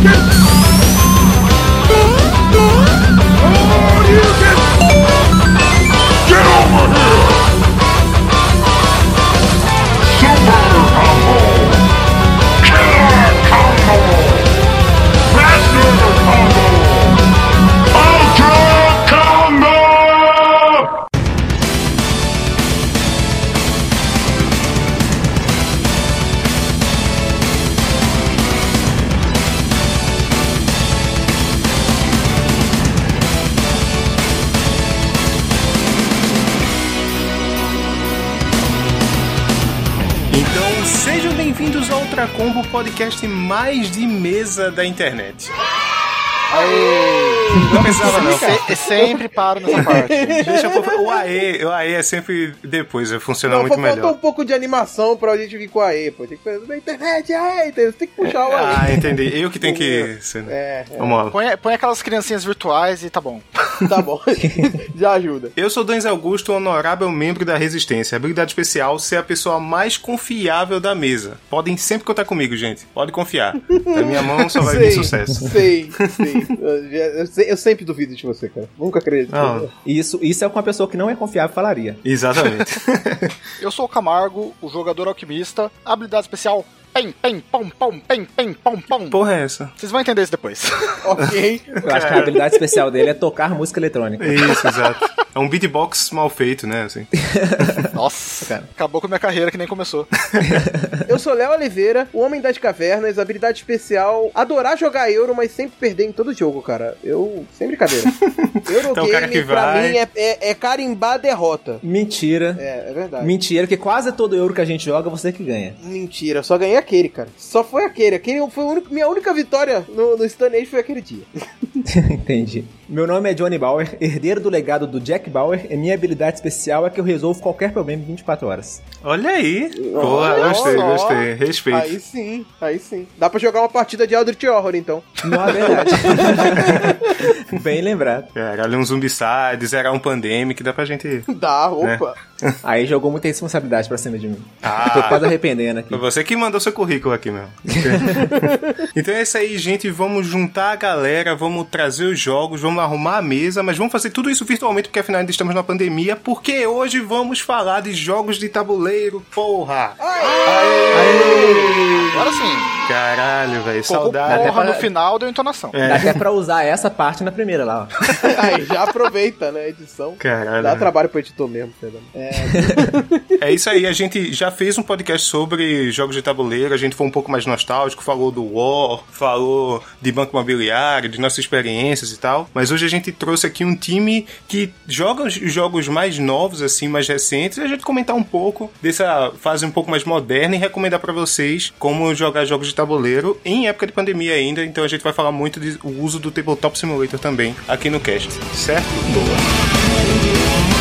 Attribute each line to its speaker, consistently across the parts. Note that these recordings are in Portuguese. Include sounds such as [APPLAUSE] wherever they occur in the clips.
Speaker 1: Então, podcast mais de mesa da internet. Não precisava não.
Speaker 2: Se- sempre paro nessa [LAUGHS] parte.
Speaker 1: Deixa eu o AE, o AE é sempre depois, vai funcionar
Speaker 3: Não,
Speaker 1: muito
Speaker 3: faltou
Speaker 1: melhor.
Speaker 3: um pouco de animação pra gente vir com a E, pô. Tem que fazer na internet, a E, tem que puxar o
Speaker 1: Ah,
Speaker 3: AE.
Speaker 1: entendi. Eu que tenho que. ser-
Speaker 3: É, é,
Speaker 1: Vamos lá.
Speaker 2: Põe, põe aquelas criancinhas virtuais e tá bom.
Speaker 3: tá bom. [LAUGHS] Já ajuda.
Speaker 1: Eu sou Danz Augusto, honorável membro da Resistência. Habilidade especial ser a pessoa mais confiável da mesa. Podem sempre contar comigo, gente. Pode confiar. Da minha mão só vai vir sucesso.
Speaker 3: Sei, sei. [LAUGHS] Eu, sempre duvido de você, cara. Nunca acredito.
Speaker 1: Não,
Speaker 4: Isso, isso é o que uma pessoa que não é confiável falaria.
Speaker 1: exatamente. [LAUGHS]
Speaker 2: Eu sou o Camargo, o jogador alquimista. Habilidade especial: pem, pem, pom, pom, pem, pem, pom, pom.
Speaker 1: Porra é essa?
Speaker 2: Vocês vão entender isso depois. [LAUGHS]
Speaker 3: Ok.
Speaker 4: Eu acho que a habilidade especial dele é tocar música eletrônica.
Speaker 1: Isso, exato. É um beatbox mal feito, né? Assim. [LAUGHS]
Speaker 2: Nossa,
Speaker 4: Cara.
Speaker 2: acabou com a minha carreira que nem começou.
Speaker 3: Eu sou Léo Oliveira, o Homem das Cavernas, habilidade especial, adorar jogar Euro, mas sempre perder em todo jogo, cara. Eu, sem brincadeira. [LAUGHS] Eurogame,
Speaker 1: Então, cara que
Speaker 3: pra
Speaker 1: vai-
Speaker 3: mim, é, é, é carimbar a derrota.
Speaker 4: Mentira.
Speaker 3: É, é verdade.
Speaker 4: Mentira, que quase todo euro que a gente joga, você que ganha.
Speaker 3: Mentira, só ganhei aquele, cara. Só foi aquele. Aquele foi único- minha única vitória no, no Stun Age foi aquele dia. [LAUGHS]
Speaker 4: Entendi. Meu nome é Johnny Bauer, herdeiro do legado do Jack Bauer, e minha habilidade especial é que eu resolvo qualquer problema em 24 horas.
Speaker 1: Olha aí. Boa, gostei, gostei. Respeito.
Speaker 3: Aí sim, aí sim. Dá pra jogar uma partida de Eldritch Horror, então.
Speaker 4: Não é verdade. [LAUGHS] Bem lembrado.
Speaker 1: Cara, ali um Zumbicide, zerar um Pandemic, dá pra gente.
Speaker 3: Dá, opa.
Speaker 4: Aí jogou muita responsabilidade pra cima de mim.
Speaker 1: Ah.
Speaker 4: Tô quase arrependendo aqui.
Speaker 1: Foi você que mandou seu currículo aqui mesmo. [LAUGHS] então é isso aí, gente. Vamos juntar a galera, vamos trazer os jogos, vamos arrumar a mesa, mas vamos fazer tudo isso virtualmente, porque afinal ainda estamos na pandemia. Porque hoje vamos falar de jogos de tabuleiro, porra!
Speaker 2: Agora sim.
Speaker 1: Caralho, velho, saudade.
Speaker 2: porra
Speaker 4: pra-
Speaker 2: no final deu entonação.
Speaker 1: É.
Speaker 4: Dá até pra usar essa parte na primeira lá, ó. [LAUGHS]
Speaker 3: Aí já aproveita, né? Edição.
Speaker 1: Caralho.
Speaker 3: Dá trabalho pro editor mesmo, Fernando. É,
Speaker 1: É isso aí, a gente já fez um podcast sobre jogos de tabuleiro, a gente foi um pouco mais nostálgico, falou do War, falou de banco imobiliário, de nossas experiências e tal, mas hoje a gente trouxe aqui um time que joga os jogos mais novos, assim, mais recentes, e a gente comentar um pouco dessa fase um pouco mais moderna e recomendar pra vocês como jogar jogos de tabuleiro em época de pandemia ainda, então a gente vai falar muito do uso do Tabletop Simulator também aqui no cast, certo? Boa.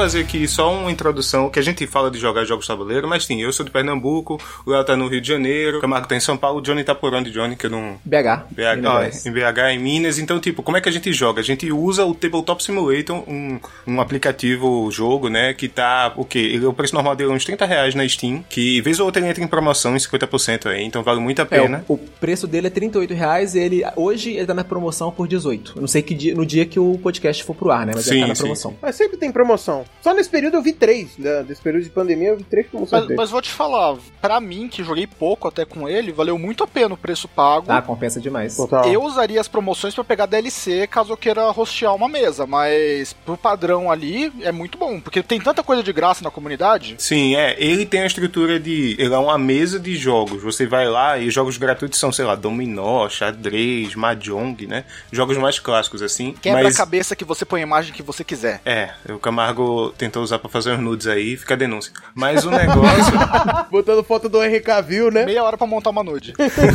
Speaker 1: Fazer aqui só uma introdução, que a gente fala de jogar jogos tabuleiro, mas sim, eu sou de Pernambuco, o Léo tá no Rio de Janeiro, o Camargo tá em São Paulo, o Johnny tá por onde, Johnny? Que eu não...
Speaker 4: BH.
Speaker 1: BH, ó,
Speaker 4: Gerais.
Speaker 1: em BH, em Minas. Então, tipo, como é que a gente joga? A gente usa o Tabletop Simulator, um, um aplicativo jogo, né? Que tá, o quê? Ele- O preço normal dele é uns 30 reais na Steam, que vez ou outra ele entra em promoção em 50% aí, então vale muito a
Speaker 4: É,
Speaker 1: pena.
Speaker 4: o, o preço dele é 38 reais, ele hoje ele tá na promoção por 18. Eu não sei que dia, no dia que o podcast for pro ar, né? Mas
Speaker 1: Sim,
Speaker 4: ele tá na
Speaker 1: sim.
Speaker 4: promoção.
Speaker 3: mas sempre tem promoção. Só nesse período eu vi três. né? Desse período de pandemia eu vi três promoções
Speaker 2: Mas, mas vou te falar, pra mim, que joguei pouco até com ele, valeu muito a pena o preço pago.
Speaker 4: Ah, compensa demais.
Speaker 3: Total.
Speaker 2: Eu usaria as promoções pra pegar DLC caso eu queira rostear uma mesa, mas pro padrão ali é muito bom, porque tem tanta coisa de graça na comunidade.
Speaker 1: Sim, é. Ele tem a estrutura de. Ele é uma mesa de jogos. Você vai lá e jogos gratuitos são, sei lá, dominó, xadrez, mahjong, né? Jogos mais clássicos, assim. mas
Speaker 2: Quebra-cabeça que você põe a imagem que você quiser.
Speaker 1: É, o Camargo Tentou usar pra fazer uns nudes aí, fica a denúncia. Mas o negócio [LAUGHS]
Speaker 3: Botando foto do Henry Cavill, né?
Speaker 2: Meia hora pra montar uma nude.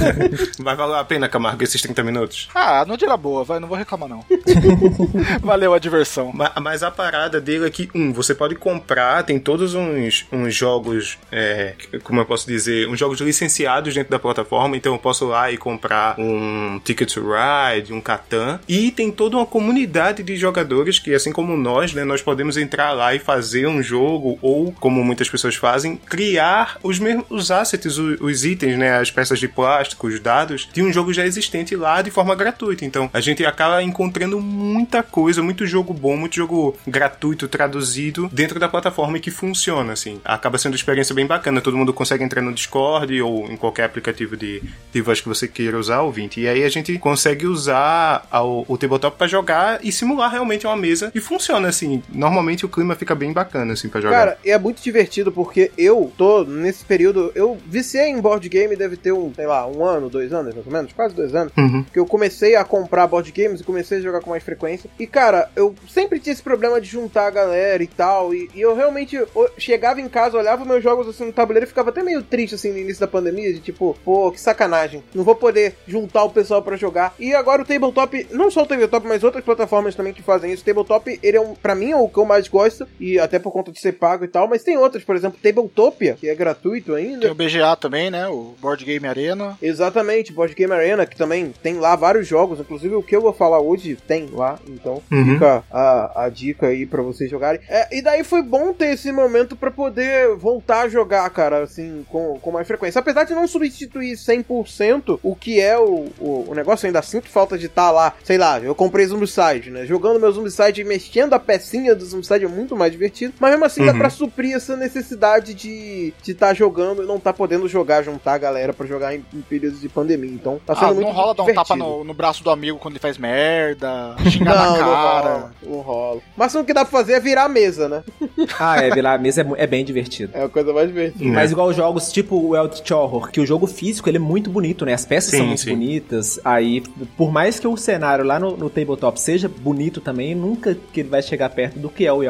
Speaker 2: [LAUGHS]
Speaker 1: vai valer a pena, Camargo, esses 30 minutos.
Speaker 2: Ah, a nude era boa, vai, não vou reclamar não. [LAUGHS] Valeu a diversão.
Speaker 1: Ma- Mas a parada dele é que, um, você pode comprar, tem todos uns, uns jogos, é, como eu posso dizer, uns jogos licenciados dentro da plataforma, então eu posso ir lá e comprar um Ticket to Ride, um Catan, e tem toda uma comunidade de jogadores que, assim como nós, né, nós podemos entrar lá e fazer um jogo, ou, como muitas pessoas fazem, criar os mesmos os assets, o- os itens, né, as peças de plástico, os dados, de um jogo já existente lá de forma gratuita. Então, a gente acaba encontrando muita coisa, muito jogo bom, muito jogo gratuito, traduzido dentro da plataforma e que funciona, assim. Acaba sendo uma experiência bem bacana. Todo mundo consegue entrar no Discord ou em qualquer aplicativo de, de voz que você queira usar, ouvinte. E aí a gente consegue usar ao- o tabletop pra jogar e simular realmente uma mesa. E funciona, assim. Normalmente o clima fica bem bacana, assim, pra jogar.
Speaker 3: Cara, é muito divertido porque eu tô nesse período. Eu viciei em board game, deve ter um, sei lá, um ano, dois anos, mais ou menos, quase dois anos.
Speaker 1: Uhum.
Speaker 3: Que eu comecei a comprar board games e comecei a jogar com mais frequência. E, cara, eu sempre tinha esse problema de juntar a galera e tal. E, e eu realmente eu chegava em casa, olhava meus jogos assim no tabuleiro e ficava até meio triste assim no início da pandemia. De tipo, pô, que sacanagem. Não vou poder juntar o pessoal pra jogar. E agora o tabletop, não só o tabletop, mas outras plataformas também que fazem isso. O tabletop, ele é um, pra mim, é o que eu mais gosto. E até por conta de ser pago e tal. Mas tem outras, por exemplo, Tabletopia, que é gratuito ainda.
Speaker 2: Tem o BGA também, né? O Board Game Arena.
Speaker 3: Exatamente, Board Game Arena, que também tem lá vários jogos, inclusive o que eu vou falar hoje tem lá, então
Speaker 1: Uhum.
Speaker 3: fica a, a dica aí pra vocês jogarem. É, e daí foi bom ter esse momento pra poder voltar a jogar, cara, assim, com, com mais frequência. Apesar de não substituir 100% o que é o, o, o negócio, eu ainda sinto falta de estar lá, sei lá, eu comprei Zombicide, né? Jogando meu Zombicide e mexendo a pecinha do Zombicide é muito mais divertido, mas mesmo assim dá
Speaker 1: Uhum.
Speaker 3: pra suprir essa necessidade de estar de tá jogando e não tá podendo jogar, juntar a galera pra jogar em, em períodos de pandemia. Então tá sendo
Speaker 2: Ah,
Speaker 3: muito
Speaker 2: não rola dar um
Speaker 3: divertido.
Speaker 2: tapa no, no braço do amigo quando ele faz merda, [LAUGHS] xingar
Speaker 3: Não,
Speaker 2: na
Speaker 3: não
Speaker 2: cara.
Speaker 3: rola, não rola. Mas o que dá pra fazer é virar a mesa, né? [LAUGHS]
Speaker 4: Ah, é, virar a mesa é, é bem divertido.
Speaker 3: É a coisa mais divertida.
Speaker 4: Mas igual jogos tipo o Eldritch Horror, que o jogo físico ele é muito bonito, né? As peças
Speaker 1: Sim,
Speaker 4: são muito
Speaker 1: sim.
Speaker 4: bonitas. Aí, por mais que o cenário lá no, no tabletop seja bonito também, nunca que ele vai chegar perto do que é o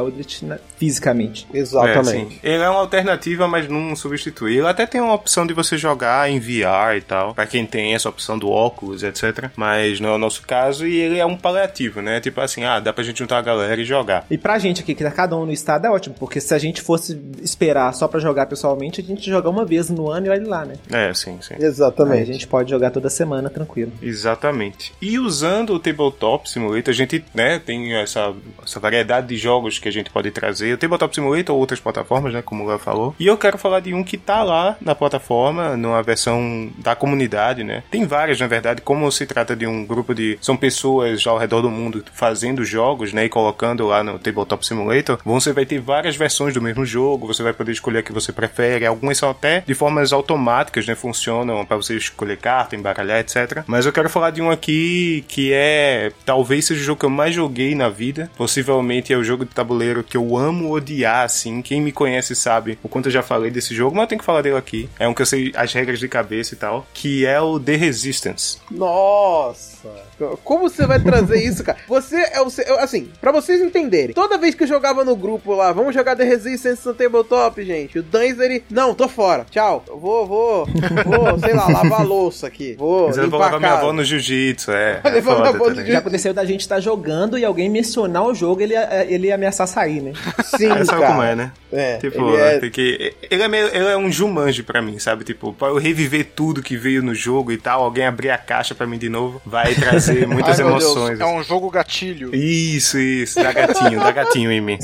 Speaker 4: Na- fisicamente.
Speaker 1: É,
Speaker 3: Exatamente.
Speaker 1: sim. Ele é uma alternativa, mas não substitui. Ele até tem uma opção de você jogar em VR e tal, pra quem tem essa opção do óculos, etc. Mas não é o nosso caso e ele é um paliativo, né? Tipo assim, ah, dá pra gente juntar a galera e jogar.
Speaker 4: E pra gente aqui, que tá cada um no estado, é ótimo, porque se a gente fosse esperar só pra jogar pessoalmente, a gente joga uma vez no ano e olha lá, né?
Speaker 1: É, sim, sim.
Speaker 4: Aí a
Speaker 3: Exatamente.
Speaker 4: gente pode jogar toda semana tranquilo.
Speaker 1: Exatamente. E usando o Tabletop Simulator, a gente né, tem essa, essa variedade de jogos que a gente pode trazer. O Tabletop Simulator ou outras plataformas, né, como o Léo falou. E eu quero falar de um que tá lá na plataforma, numa versão da comunidade, né? Tem várias, na verdade, como se trata de um grupo de... São pessoas ao redor do mundo fazendo jogos, né, e colocando lá no Tabletop Simulator. Você vai ter várias versões do mesmo jogo, você vai poder escolher a que você prefere. Algumas são até de formas automáticas, né, funcionam para você escolher carta, embaralhar, etc. Mas eu quero falar de um aqui que é talvez seja o jogo que eu mais joguei na vida. Possivelmente é o jogo de tabuleiro que eu amo odiar, assim. Quem me conhece sabe o quanto eu já falei desse jogo, mas eu tenho que falar dele aqui. É um que eu sei as regras de cabeça e tal, que é o The Resistance.
Speaker 3: Nossa! Como você vai trazer isso, cara? Você é o. Assim, pra vocês entenderem, toda vez que eu jogava no grupo lá, vamos jogar The Resistance no tabletop, gente. O Danz, ele. Não, tô fora. Tchau. Eu vou, vou. Vou, sei lá, lavar a louça aqui. Vou.
Speaker 1: Mas eu vou
Speaker 3: a
Speaker 1: minha avó no jiu-jitsu, é. É
Speaker 3: levar minha avó no
Speaker 1: também.
Speaker 4: Já aconteceu da gente estar jogando e alguém mencionar o jogo ele, ele ameaçar sair, né?
Speaker 3: Sim,
Speaker 1: É, sabe
Speaker 3: cara.
Speaker 1: como é, né?
Speaker 3: É,
Speaker 1: Tipo,
Speaker 3: ele é-
Speaker 1: porque ele é, meio, ele é um Jumanji pra mim, sabe? Tipo, pra eu reviver tudo que veio no jogo e tal, alguém abrir a caixa pra mim de novo, vai trazer [LAUGHS] muitas
Speaker 2: Ai, meu Deus,
Speaker 1: emoções.
Speaker 2: é um jogo gatilho.
Speaker 1: Isso, isso, dá gatinho, dá gatinho em mim.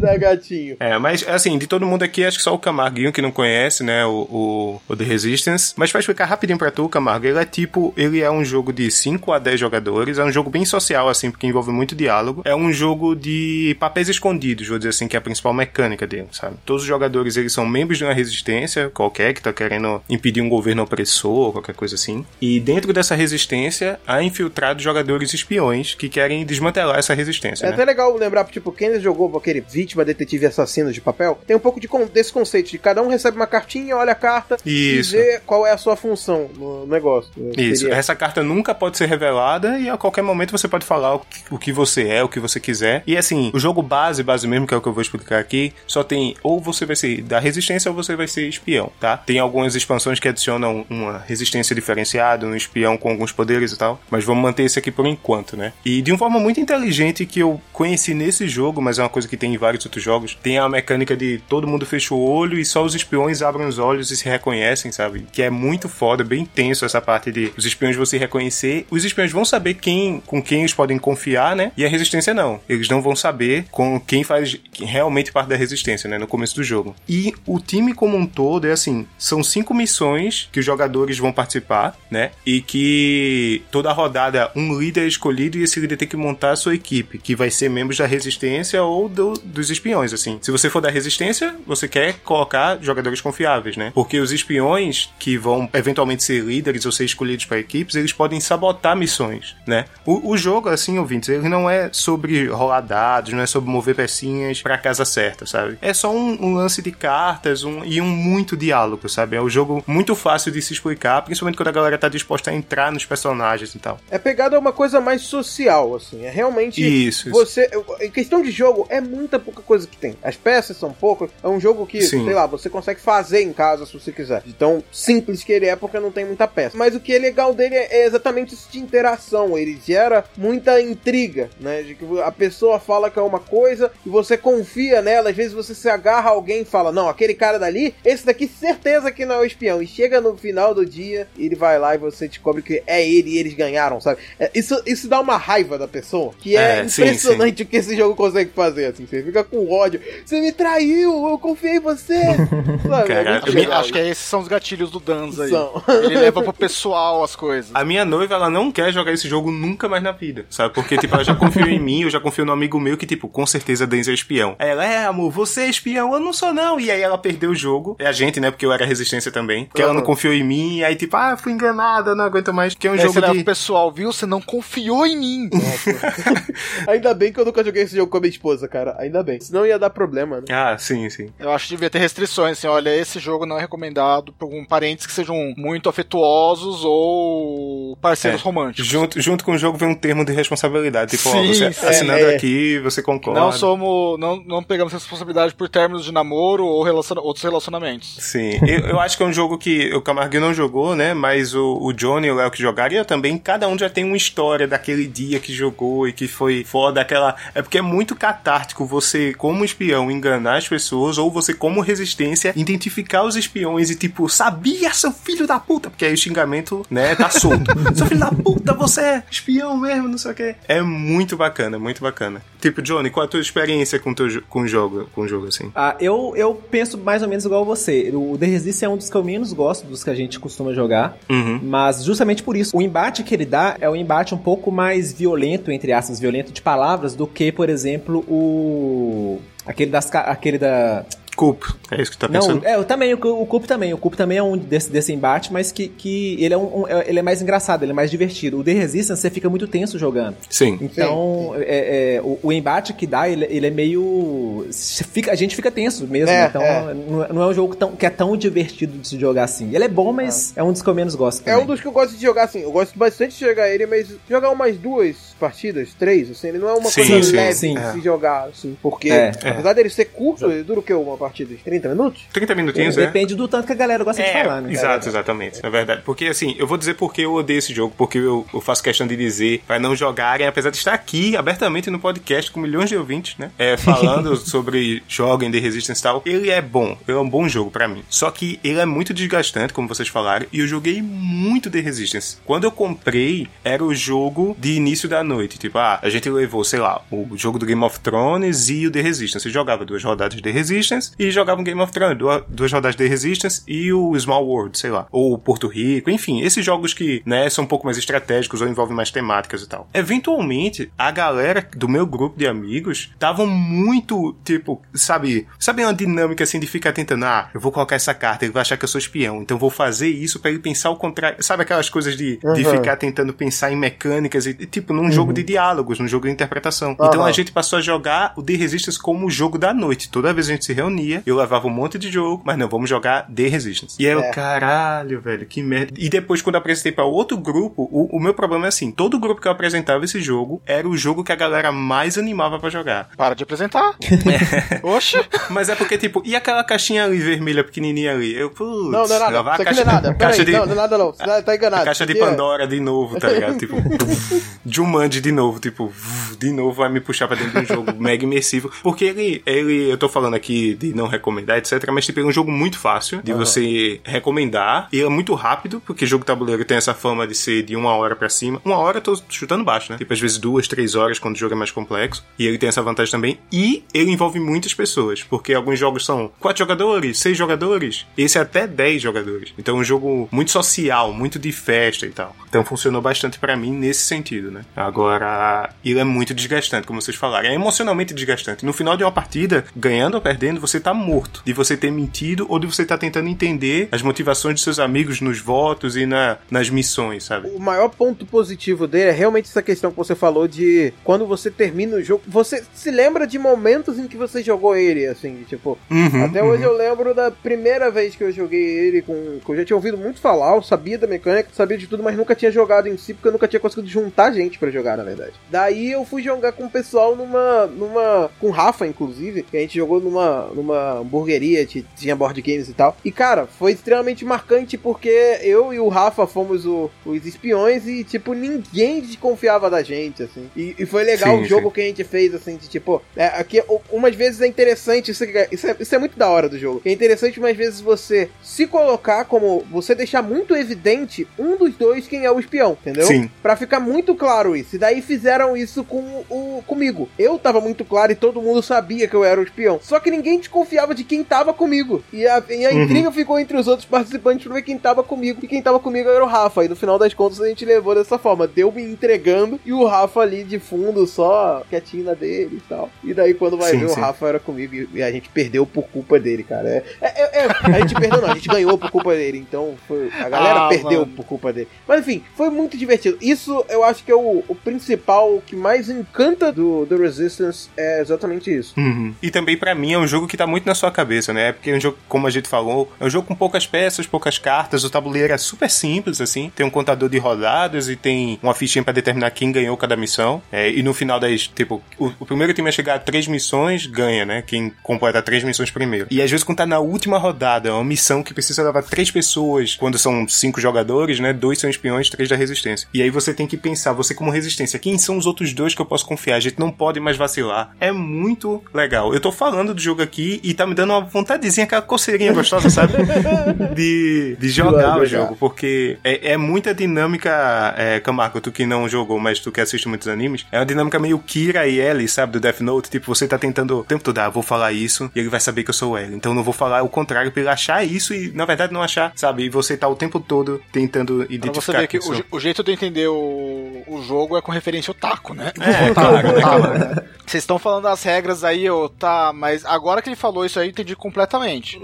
Speaker 3: da gatinho.
Speaker 1: É, mas assim, de todo mundo aqui, acho que só o Camarguinho que não conhece, né, o, o, o The Resistance. Mas pra explicar rapidinho pra tu, Camargo, ele é tipo, ele é um jogo de 5 a 10 jogadores, é um jogo bem social, assim, porque envolve muito diálogo. É um jogo de papéis escondidos, vou dizer assim, que é a principal mecânica dele, sabe? Todos os jogadores, eles são membros de uma resistência qualquer, que tá querendo impedir um governo opressor, qualquer coisa assim. E dentro dessa resistência, a infiltrados, jogadores espiões que querem desmantelar essa resistência.
Speaker 3: É
Speaker 1: né?
Speaker 3: até legal lembrar, tipo, quem jogou aquele vítima, detetive assassino de papel, tem um pouco de desse conceito de cada um recebe uma cartinha, olha a carta
Speaker 1: Isso.
Speaker 3: e vê qual é a sua função no negócio.
Speaker 1: Isso,
Speaker 3: Seria-
Speaker 1: essa carta nunca pode ser revelada e a qualquer momento você pode falar o que, o que você é, o que você quiser. E assim, o jogo base, base mesmo, que é o que eu vou explicar aqui, só tem ou você vai ser da resistência ou você vai ser espião, tá? Tem algumas expansões que adicionam uma resistência diferenciada, um espião com alguns poderes e tal, mas vamos manter esse aqui por enquanto, né? E de uma forma muito inteligente que eu conheci nesse jogo, mas é uma coisa que tem em vários outros jogos, tem a mecânica de todo mundo fecha o olho e só os espiões abrem os olhos e se reconhecem, sabe? Que é muito foda, bem tenso essa parte de os espiões se reconhecer. Os espiões vão saber quem com quem eles podem confiar, né? E a resistência não. Eles não vão saber com quem faz realmente parte da resistência, né? No começo do jogo. E o time como um todo é assim: são cinco missões que os jogadores vão participar, né? E que toda rodada um líder escolhido e esse líder tem que montar a sua equipe, que vai ser membros da resistência ou do- dos espiões, assim. Se você for da resistência, você quer colocar jogadores confiáveis, né? Porque os espiões que vão eventualmente ser líderes ou ser escolhidos para equipes, eles podem sabotar missões, né? O, o jogo, assim, ouvintes, ele não é sobre rolar dados, não é sobre mover pecinhas pra casa certa, sabe? É só um, um lance de cartas um, e um muito diálogo, sabe? É um jogo muito fácil de se explicar, principalmente quando a galera tá disposta a entrar nos personagens e tal.
Speaker 3: É pegado a uma coisa mais social, assim. É realmente.
Speaker 1: Isso, isso.
Speaker 3: Você. Em questão de jogo, é muita pouca coisa que tem. As peças são poucas. É um jogo que,
Speaker 1: Sim.
Speaker 3: sei lá, você consegue fazer em casa se você quiser. De tão simples que ele é, porque não tem muita peça. Mas o que é legal dele é é exatamente isso de interação. Ele gera muita intriga, né? De que a pessoa fala que é uma coisa e você confia nela. Às vezes você se agarra a alguém e fala: Não, aquele cara dali, esse daqui certeza que não é o espião. E chega no final do dia, ele vai lá e você descobre que é ele e eles ganharam, sabe? É, isso, isso dá uma raiva da pessoa, que é,
Speaker 1: É, sim,
Speaker 3: impressionante o que esse jogo consegue fazer, assim. Você fica com ódio. Você me traiu, eu confiei em você. [LAUGHS] sabe?
Speaker 1: Cara,
Speaker 3: é
Speaker 1: eu
Speaker 2: Acho,
Speaker 1: me-
Speaker 2: acho que esses são os gatilhos do Danza aí.
Speaker 3: São.
Speaker 2: Ele leva pro pessoal as coisas.
Speaker 1: A minha noiva, ela não quer jogar esse jogo nunca mais na vida, sabe? Porque, tipo, ela já confiou em mim, eu já confio no amigo meu que, tipo, com certeza Denzel é espião. Aí ela, é, amor, você é espião, eu não sou não. E aí ela perdeu o jogo. É a gente, né? Porque eu era resistência também. Porque ela não
Speaker 3: Uhum.
Speaker 1: confiou em mim, e aí, tipo, ah, fui enganada, não aguento mais. Que é um
Speaker 2: Aí
Speaker 1: jogo de...
Speaker 2: pro pessoal, viu? Você não confiou em mim. [LAUGHS]
Speaker 3: Ainda bem que eu nunca joguei esse jogo com a minha esposa, cara. Ainda bem. Senão ia dar problema, né?
Speaker 1: Ah, sim, sim.
Speaker 2: Eu acho que devia ter restrições, assim, olha, esse jogo não é recomendado por um parentes que sejam muito afetuosos ou parceiros
Speaker 1: É.
Speaker 2: românticos.
Speaker 1: Junto, junto com o jogo vem um termo de responsabilidade. Tipo, ó,
Speaker 2: Sim,
Speaker 1: você
Speaker 2: sim.
Speaker 1: assinando
Speaker 3: É.
Speaker 1: aqui, você concorda.
Speaker 2: Não somos. Não, não pegamos responsabilidade por términos de namoro ou relaciona- outros relacionamentos.
Speaker 1: Sim, eu, eu acho que é um jogo que o Camargo não jogou, né? Mas o, o Johnny e o Léo que jogaram, e eu também, cada um já tem uma história daquele dia que jogou e que foi foda, aquela. É porque é muito catártico você, como espião, enganar as pessoas, ou você, como resistência, identificar os espiões e, tipo, sabia, seu filho da puta! Porque aí o xingamento, né, tá solto. [LAUGHS] seu filho da puta, você é espião mesmo, não sei o quê. É muito bacana, muito bacana. Tipo, Johnny, qual a tua experiência com, teu, jo- com o jogo, com o jogo assim?
Speaker 4: Ah, eu, eu penso mais ou menos igual você. O The Resist é um dos que eu menos gosto dos que a gente costuma jogar.
Speaker 1: Uhum.
Speaker 4: Mas justamente por isso, o embate que ele dá é um embate um pouco mais violento, entre aspas, violento de palavras, do que, por exemplo, o. Aquele das. Aquele da.
Speaker 1: Culpa, é isso que tu tá pensando?
Speaker 4: Não, é, eu também, o, o Cup também. O Cup também é um desse, desse embate, mas que, que ele, é um, um- é- ele é mais engraçado, ele é mais divertido. O The Resistance você fica muito tenso jogando.
Speaker 1: Sim.
Speaker 4: Então, é- é, o, o embate que dá, ele, ele é meio. Fica, a gente fica tenso mesmo.
Speaker 3: É,
Speaker 4: então,
Speaker 3: é.
Speaker 4: Não, é- não é um jogo tão, que é tão divertido de se jogar assim. Ele é bom, mas é um dos que eu menos gosto.
Speaker 3: É
Speaker 4: também.
Speaker 3: um dos que eu gosto de jogar assim. Eu gosto bastante de jogar ele, mas jogar umas duas partidas, três, assim, ele não é uma
Speaker 1: Sim,
Speaker 3: coisa
Speaker 1: sim,
Speaker 3: leve
Speaker 4: sim.
Speaker 3: de se jogar, assim. Porque,
Speaker 4: É.
Speaker 3: apesar dele ser curto, ele dura o quê? Uma partida de 30 minutos?
Speaker 1: 30 minutinhos, né?
Speaker 4: Depende do tanto que a galera gosta de falar, né?
Speaker 1: Exato, exatamente. Na verdade. Porque assim, eu vou dizer porque eu odeio esse jogo, porque eu, eu faço questão de dizer pra não jogarem, apesar de estar aqui abertamente no podcast com milhões de ouvintes, né? É, falando [LAUGHS] sobre joguem The Resistance e tal. Ele é bom, ele é um bom jogo pra mim. Só que ele é muito desgastante, como vocês falaram, e eu joguei muito The Resistance. Quando eu comprei, era o jogo de início da noite. Tipo, ah, a gente levou, sei lá, o jogo do Game of Thrones e o The Resistance. Você jogava duas rodadas de The Resistance, e jogavam Game of Thrones, duas, rodadas de Resistance e o Small World, sei lá, ou Porto Rico, enfim, esses jogos que, né, são um pouco mais estratégicos ou envolvem mais temáticas e tal. Eventualmente, a galera do meu grupo de amigos estavam muito, tipo, sabe, sabe uma dinâmica assim de ficar tentando, ah, eu vou colocar essa carta, ele vai achar que eu sou espião, então vou fazer isso para ele pensar o contrário. Sabe aquelas coisas de, uhum. de ficar tentando pensar em mecânicas e, tipo, num uhum. jogo de diálogos, num jogo de interpretação. Uhum. Então a gente passou a jogar o The Resistance como o jogo da noite. Toda vez a gente se reunia, eu levava um monte de jogo, mas não, vamos jogar The Resistance. E aí é. eu, caralho, velho, que merda. E depois, quando eu apresentei para outro grupo, o, o meu problema é assim: todo grupo que eu apresentava esse jogo era o jogo que a galera mais animava para jogar.
Speaker 2: Para de apresentar.
Speaker 1: É. [LAUGHS] Oxe. Mas é porque, tipo, e aquela caixinha ali vermelha pequenininha ali? Eu, putz,
Speaker 3: não, não é nada. Isso caixa, não é nada. [LAUGHS] Peraí, de, não, não é nada não. Você tá enganado.
Speaker 1: Caixa de Pandora é... de novo, tá ligado? tipo, [LAUGHS] Jumanji de novo, tipo, de novo vai me puxar pra dentro de um jogo mega imersivo. Porque ele, ele, eu tô falando aqui de não recomendar, etc, mas tipo, é um jogo muito fácil de uhum. você recomendar. E é muito rápido, porque jogo tabuleiro tem essa fama de ser de uma hora pra cima. Uma hora eu tô chutando baixo, né? Tipo, às vezes duas, três horas quando o jogo é mais complexo. E ele tem essa vantagem também. E ele envolve muitas pessoas, porque alguns jogos são quatro jogadores, seis jogadores. Esse é até dez jogadores. Então é um jogo muito social, muito de festa e tal. Então funcionou bastante para mim nesse sentido, né? Agora, ele é muito desgastante, como vocês falaram. É emocionalmente desgastante. No final de uma partida, ganhando ou perdendo, você tá morto. De você ter mentido ou de você estar tá tentando entender as motivações de seus amigos nos votos e na, nas missões, sabe?
Speaker 3: O maior ponto positivo dele é realmente essa questão que você falou de quando você termina o jogo, você se lembra de momentos em que você jogou ele, assim, tipo. Uhum, até hoje uhum. eu lembro da primeira vez que eu joguei ele com. que eu já tinha ouvido muito falar, eu sabia da mecânica, sabia de tudo, mas nunca tinha jogado em si, porque eu nunca tinha conseguido juntar gente para jogar, na verdade. Daí eu fui jogar com o pessoal numa. numa. com o Rafa, inclusive, que a gente jogou numa, numa hamburgueria, tinha board games e tal. E cara, foi extremamente marcante porque eu e o Rafa fomos o, os espiões e, tipo, ninguém desconfiava da gente, assim. E, e foi legal sim, o jogo sim. que a gente fez, assim, de tipo. É, aqui, umas vezes é interessante, isso é, isso é, isso é muito da hora do jogo. É interessante, umas vezes, você se colocar como. você deixar muito evidente um dos dois quem é o espião, entendeu? Sim. Pra ficar muito claro isso. E daí fizeram isso com o comigo. Eu tava muito claro e todo mundo sabia que eu era o espião. Só que ninguém desconfiava de quem tava comigo. E a, e a uhum. intriga ficou entre os outros participantes pra ver quem tava comigo. E quem tava comigo era o Rafa. E no final das contas a gente levou dessa forma. Deu me entregando e o Rafa ali de fundo, só quietinho na dele e tal. E daí quando vai sim, ver, sim. o Rafa era comigo e a gente perdeu por culpa dele, cara. É, é, é, é a gente perdeu, não, a gente ganhou por culpa dele. Então foi, a galera ah, perdeu mano. por culpa dele. Mas enfim, foi muito divertido. Isso eu acho que é o, o principal, o que mais encanta do, do Resistance é exatamente isso.
Speaker 1: Uhum. E também para mim é um jogo que tá muito na sua cabeça, né? Porque é um jogo, como a gente falou, é um jogo com poucas peças, poucas cartas. O tabuleiro é super simples, assim. Tem um contador de rodadas e tem uma fichinha para determinar quem ganhou cada missão. É, e no final das, tipo, o, o, primeiro time a chegar a três missões ganha, né? Quem completa três missões primeiro. E às vezes quando tá na última rodada, é uma missão que precisa levar três pessoas, quando são cinco jogadores, né? Dois são espiões, três da resistência. E aí você tem que pensar, você como resistência, quem são os outros dois que eu posso confiar? A gente não pode mais vacilar. É muito legal. Eu tô falando do jogo aqui e tá me dando uma vontadezinha, aquela coceirinha gostosa, sabe? [LAUGHS] de, de jogar o jogo, porque é, é muita dinâmica, é, Camargo, tu que não jogou, mas tu que assiste muitos animes, é uma dinâmica meio Kira e Ellie, sabe, do Death Note, tipo, você tá tentando o tempo todo, ah, vou falar isso, e ele vai saber que eu sou Ellie, então eu não vou falar o contrário pra ele achar isso e, na verdade, não achar, sabe, e você tá o tempo todo tentando identificar. Pra você ver
Speaker 2: que o, o, jeito de entender o, o jogo é com referência ao taco, né?
Speaker 1: É, [LAUGHS] claro, né, claro.
Speaker 2: Vocês estão falando das regras aí, eu, tá, mas agora que ele falou isso aí, eu entendi completamente.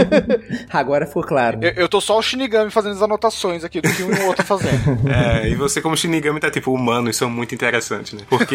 Speaker 2: [LAUGHS]
Speaker 4: agora ficou claro.
Speaker 2: Eu, eu tô só o Shinigami fazendo as anotações aqui do que um e o outro fazendo. [LAUGHS]
Speaker 1: É, e você como Shinigami tá tipo, humano, isso é muito interessante, né? Porque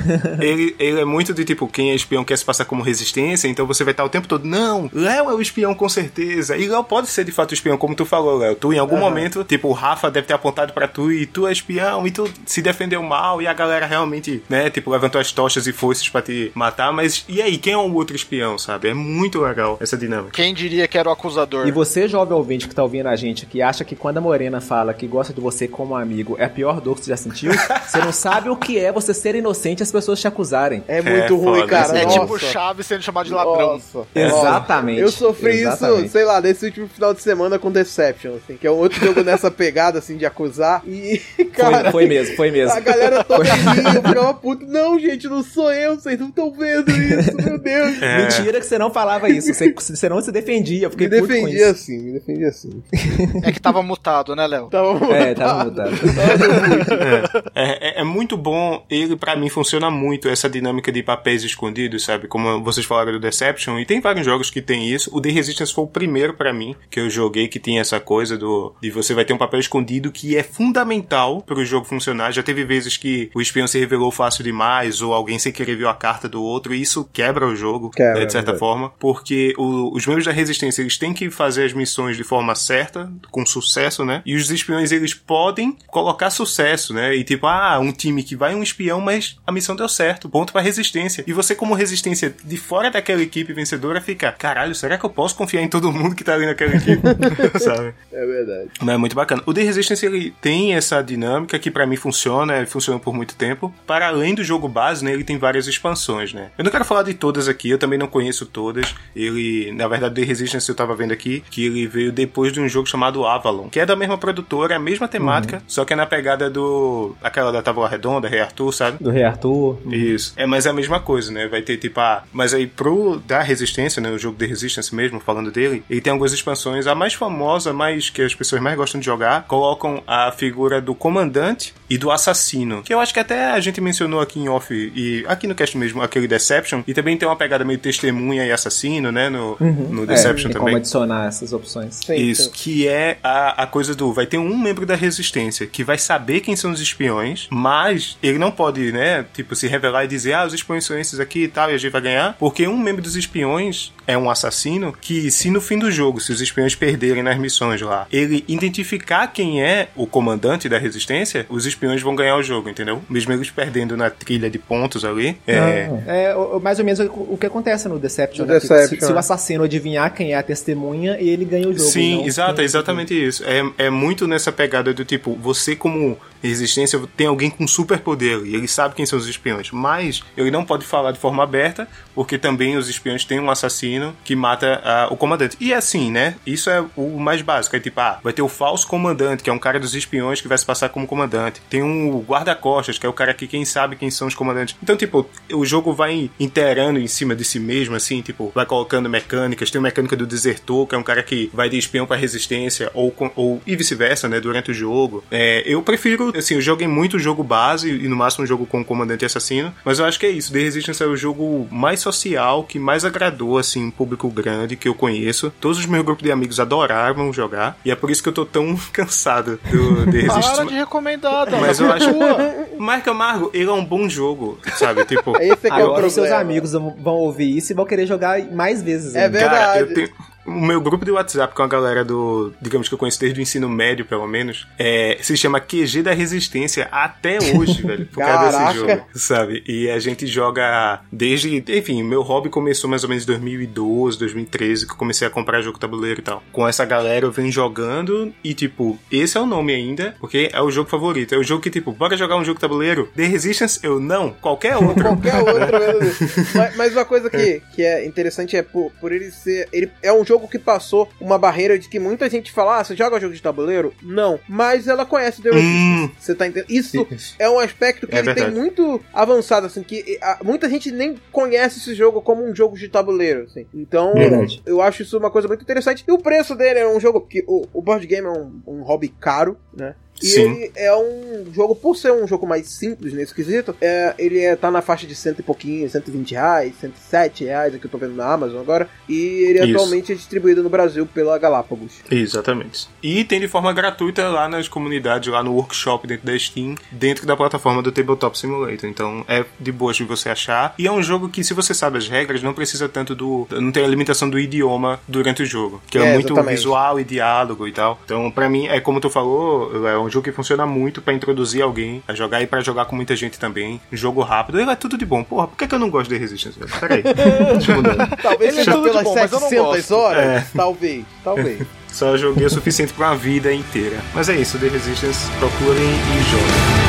Speaker 1: [LAUGHS] ele, ele é muito de tipo, quem é espião quer se passar como resistência, então você vai estar o tempo todo, não, Léo é o espião com certeza. E Léo pode ser de fato espião, como tu falou, Léo. Tu em algum uhum. momento, tipo, o Rafa deve ter apontado para tu e tu é espião e tu se defendeu mal e a galera realmente, né, tipo, levantou as tochas e forças para te matar, mas e aí, quem é o outro espião, sabe? É muito legal essa dinâmica.
Speaker 2: Quem diria que era o acusador?
Speaker 4: E você, jovem ouvinte que tá ouvindo a gente, que acha que quando a Morena fala que gosta de você como amigo é a pior dor que você já sentiu, [LAUGHS] você não sabe o que é você ser inocente e as pessoas te acusarem.
Speaker 3: É muito é, ruim, cara.
Speaker 2: É tipo chave sendo chamado de ladrão. Nossa.
Speaker 4: Exatamente.
Speaker 3: Eu sofri Exatamente. isso, sei lá, nesse último final de semana com Deception, assim, que é um outro jogo nessa [LAUGHS] pegada, assim, de acusar. E, [LAUGHS] cara.
Speaker 4: Foi, foi mesmo, foi mesmo.
Speaker 3: A galera toda ficava puto. Não, gente, não sou sou eu, vocês não estão vendo isso, meu Deus.
Speaker 4: É. Mentira que você não falava isso, você, [LAUGHS] você não se defendia, eu fiquei
Speaker 3: Me defendia assim, me defendia assim.
Speaker 2: É que tava mutado, né, Léo?
Speaker 3: Tava mutado.
Speaker 4: É, [LAUGHS] tava mutado.
Speaker 1: É, é, é, muito bom, ele para mim funciona muito, essa dinâmica de papéis escondidos, sabe? Como vocês falaram do Deception, e tem vários jogos que tem isso. O The Resistance foi o primeiro para mim que eu joguei que tinha essa coisa do de você vai ter um papel escondido que é fundamental para o jogo funcionar. Já teve vezes que o espião se revelou fácil demais, ou alguém sem querer viu a carta do outro, e isso quebra o jogo,
Speaker 3: quebra,
Speaker 1: né, de certa forma, porque o, os membros da resistência eles têm que fazer as missões de forma certa, com sucesso, né? E os espiões eles podem colocar sucesso, né? E tipo, ah, um time que vai um espião, mas a missão deu certo, ponto pra resistência. E você, como resistência de fora daquela equipe vencedora, fica, caralho, será que eu posso confiar em todo mundo que tá ali naquela equipe? [LAUGHS] Sabe?
Speaker 3: É verdade.
Speaker 1: Mas é muito bacana. O The Resistance ele tem essa dinâmica que para mim funciona, funciona por muito tempo. Para além do jogo base, né, ele tem várias expansões, né? Eu não quero falar de todas aqui, eu também não conheço todas. Ele, na verdade, The Resistance eu tava vendo aqui que ele veio depois de um jogo chamado Avalon, que é da mesma produtora, a mesma temática, uhum. só que é na pegada do aquela da Távola Redonda, Rei Arthur, sabe?
Speaker 4: Do Rei Arthur.
Speaker 1: Uhum. Isso. É, mas é a mesma coisa, né? Vai ter tipo, ah, mas aí pro da Resistência, né, o jogo The Resistance mesmo, falando dele, ele tem algumas expansões, a mais famosa, mais que as pessoas mais gostam de jogar, colocam a figura do comandante e do assassino, que eu acho que até a gente mencionou aqui em off e aqui no cast mesmo, aquele Deception, e também tem uma pegada meio testemunha e assassino, né, no, uhum. no Deception
Speaker 4: é,
Speaker 1: também.
Speaker 4: como adicionar essas opções.
Speaker 1: Sim, Isso, sim. que é a, a coisa do, vai ter um membro da resistência que vai saber quem são os espiões, mas ele não pode, né, tipo, se revelar e dizer, ah, os espiões são esses aqui e tal, e a gente vai ganhar, porque um membro dos espiões é um assassino que, se no fim do jogo, se os espiões perderem nas missões lá, ele identificar quem é o comandante da resistência, os espiões vão ganhar o jogo, entendeu? Mesmo eles perdendo na trilha de pontos ali.
Speaker 4: É, é mais ou menos o que acontece no Deception.
Speaker 3: No né? Deception.
Speaker 4: Se, se, o assassino adivinhar quem é a testemunha, ele ganha o jogo.
Speaker 1: Sim, exato, é exatamente isso. É, é muito nessa pegada do tipo, você como resistência tem alguém com superpoder e ele sabe quem são os espiões, mas ele não pode falar de forma aberta, porque também os espiões têm um assassino que mata uh, o comandante. E assim, né? Isso é o mais básico. É tipo, ah, vai ter o falso comandante, que é um cara dos espiões que vai se passar como comandante. Tem um guarda-costas, que é o cara que quem sabe quem são os comandantes. Então, tipo, o jogo vai inteirando em cima de si mesmo, assim, tipo, vai colocando mecânicas. Tem a mecânica do desertor, que é um cara que vai de espião pra resistência, ou, ou e vice-versa, né? Durante o jogo. É, eu prefiro, assim, eu joguei muito o jogo base e no máximo um jogo com comandante e assassino, mas eu acho que é isso. The Resistance é o jogo mais social, que mais agradou, assim, um público grande que eu conheço. Todos os meus grupos de amigos adoravam jogar, e é por isso que eu tô tão [LAUGHS] cansado do The Resistance.
Speaker 2: Para de recomendar,
Speaker 1: Mas eu acho. [LAUGHS] Mark Amargo, ele é um bom jogo, sabe? Tipo.
Speaker 3: Esse é que
Speaker 4: Agora
Speaker 3: é
Speaker 4: os seus amigos vão ouvir isso e vão querer jogar mais vezes.
Speaker 3: É verdade. Cara,
Speaker 1: eu tenho o meu grupo de WhatsApp com a galera do, digamos que eu conheço desde o ensino médio, pelo menos, é, se chama QG da Resistência até hoje, [LAUGHS] velho, por causa desse jogo, sabe? E a gente joga desde, enfim, meu hobby começou mais ou menos em 2012, 2013, que eu comecei a comprar jogo tabuleiro e tal. Com essa galera eu venho jogando e, tipo, esse é o nome ainda, porque é o jogo favorito. É o jogo que, tipo, bora jogar um jogo tabuleiro? The Resistance? Eu não, qualquer [LAUGHS] outro.
Speaker 3: qualquer outro, [LAUGHS] mas, mas uma coisa que, que é interessante é por, por ele ser. Ele é um jogo que passou uma barreira de que muita gente fala, ah, você joga jogo de tabuleiro? Não. Mas ela conhece The Resistance. Hum. Você tá entendendo? Isso é um aspecto que é ele verdade. tem muito avançado, assim, que a, muita gente nem conhece esse jogo como um jogo de tabuleiro, assim. Então, verdade. eu acho isso uma coisa muito interessante. E o preço dele é um jogo que o, o board game é um, um hobby caro, né? E Sim. ele é um jogo, por ser um jogo mais simples nesse quesito, é, ele é, tá na faixa de cento e pouquinho, 120 reais, 107 reais, é eu tô vendo na Amazon agora. E ele Isso. atualmente é distribuído no Brasil pela Galápagos.
Speaker 1: Exatamente. E tem de forma gratuita lá nas comunidades, lá no workshop dentro da Steam, dentro da plataforma do Tabletop Simulator. Então é de boa de você achar. E é um jogo que, se você sabe as regras, não precisa tanto do. Não tem a limitação do idioma durante o jogo. Que é, é muito exatamente. visual e diálogo e tal. Então, pra mim, é como tu falou, é um um jogo que funciona muito para introduzir alguém a jogar e para jogar com muita gente também. Um jogo rápido, ele é tudo de bom. Porra, por que, que eu não gosto de Resistance? Peraí, [LAUGHS] deixa eu mudar.
Speaker 3: Talvez seja é pelas bom, 700 horas. É. Talvez, talvez. [LAUGHS]
Speaker 1: Só joguei o suficiente pra uma vida inteira. Mas é isso, The Resistance, procurem e joguem.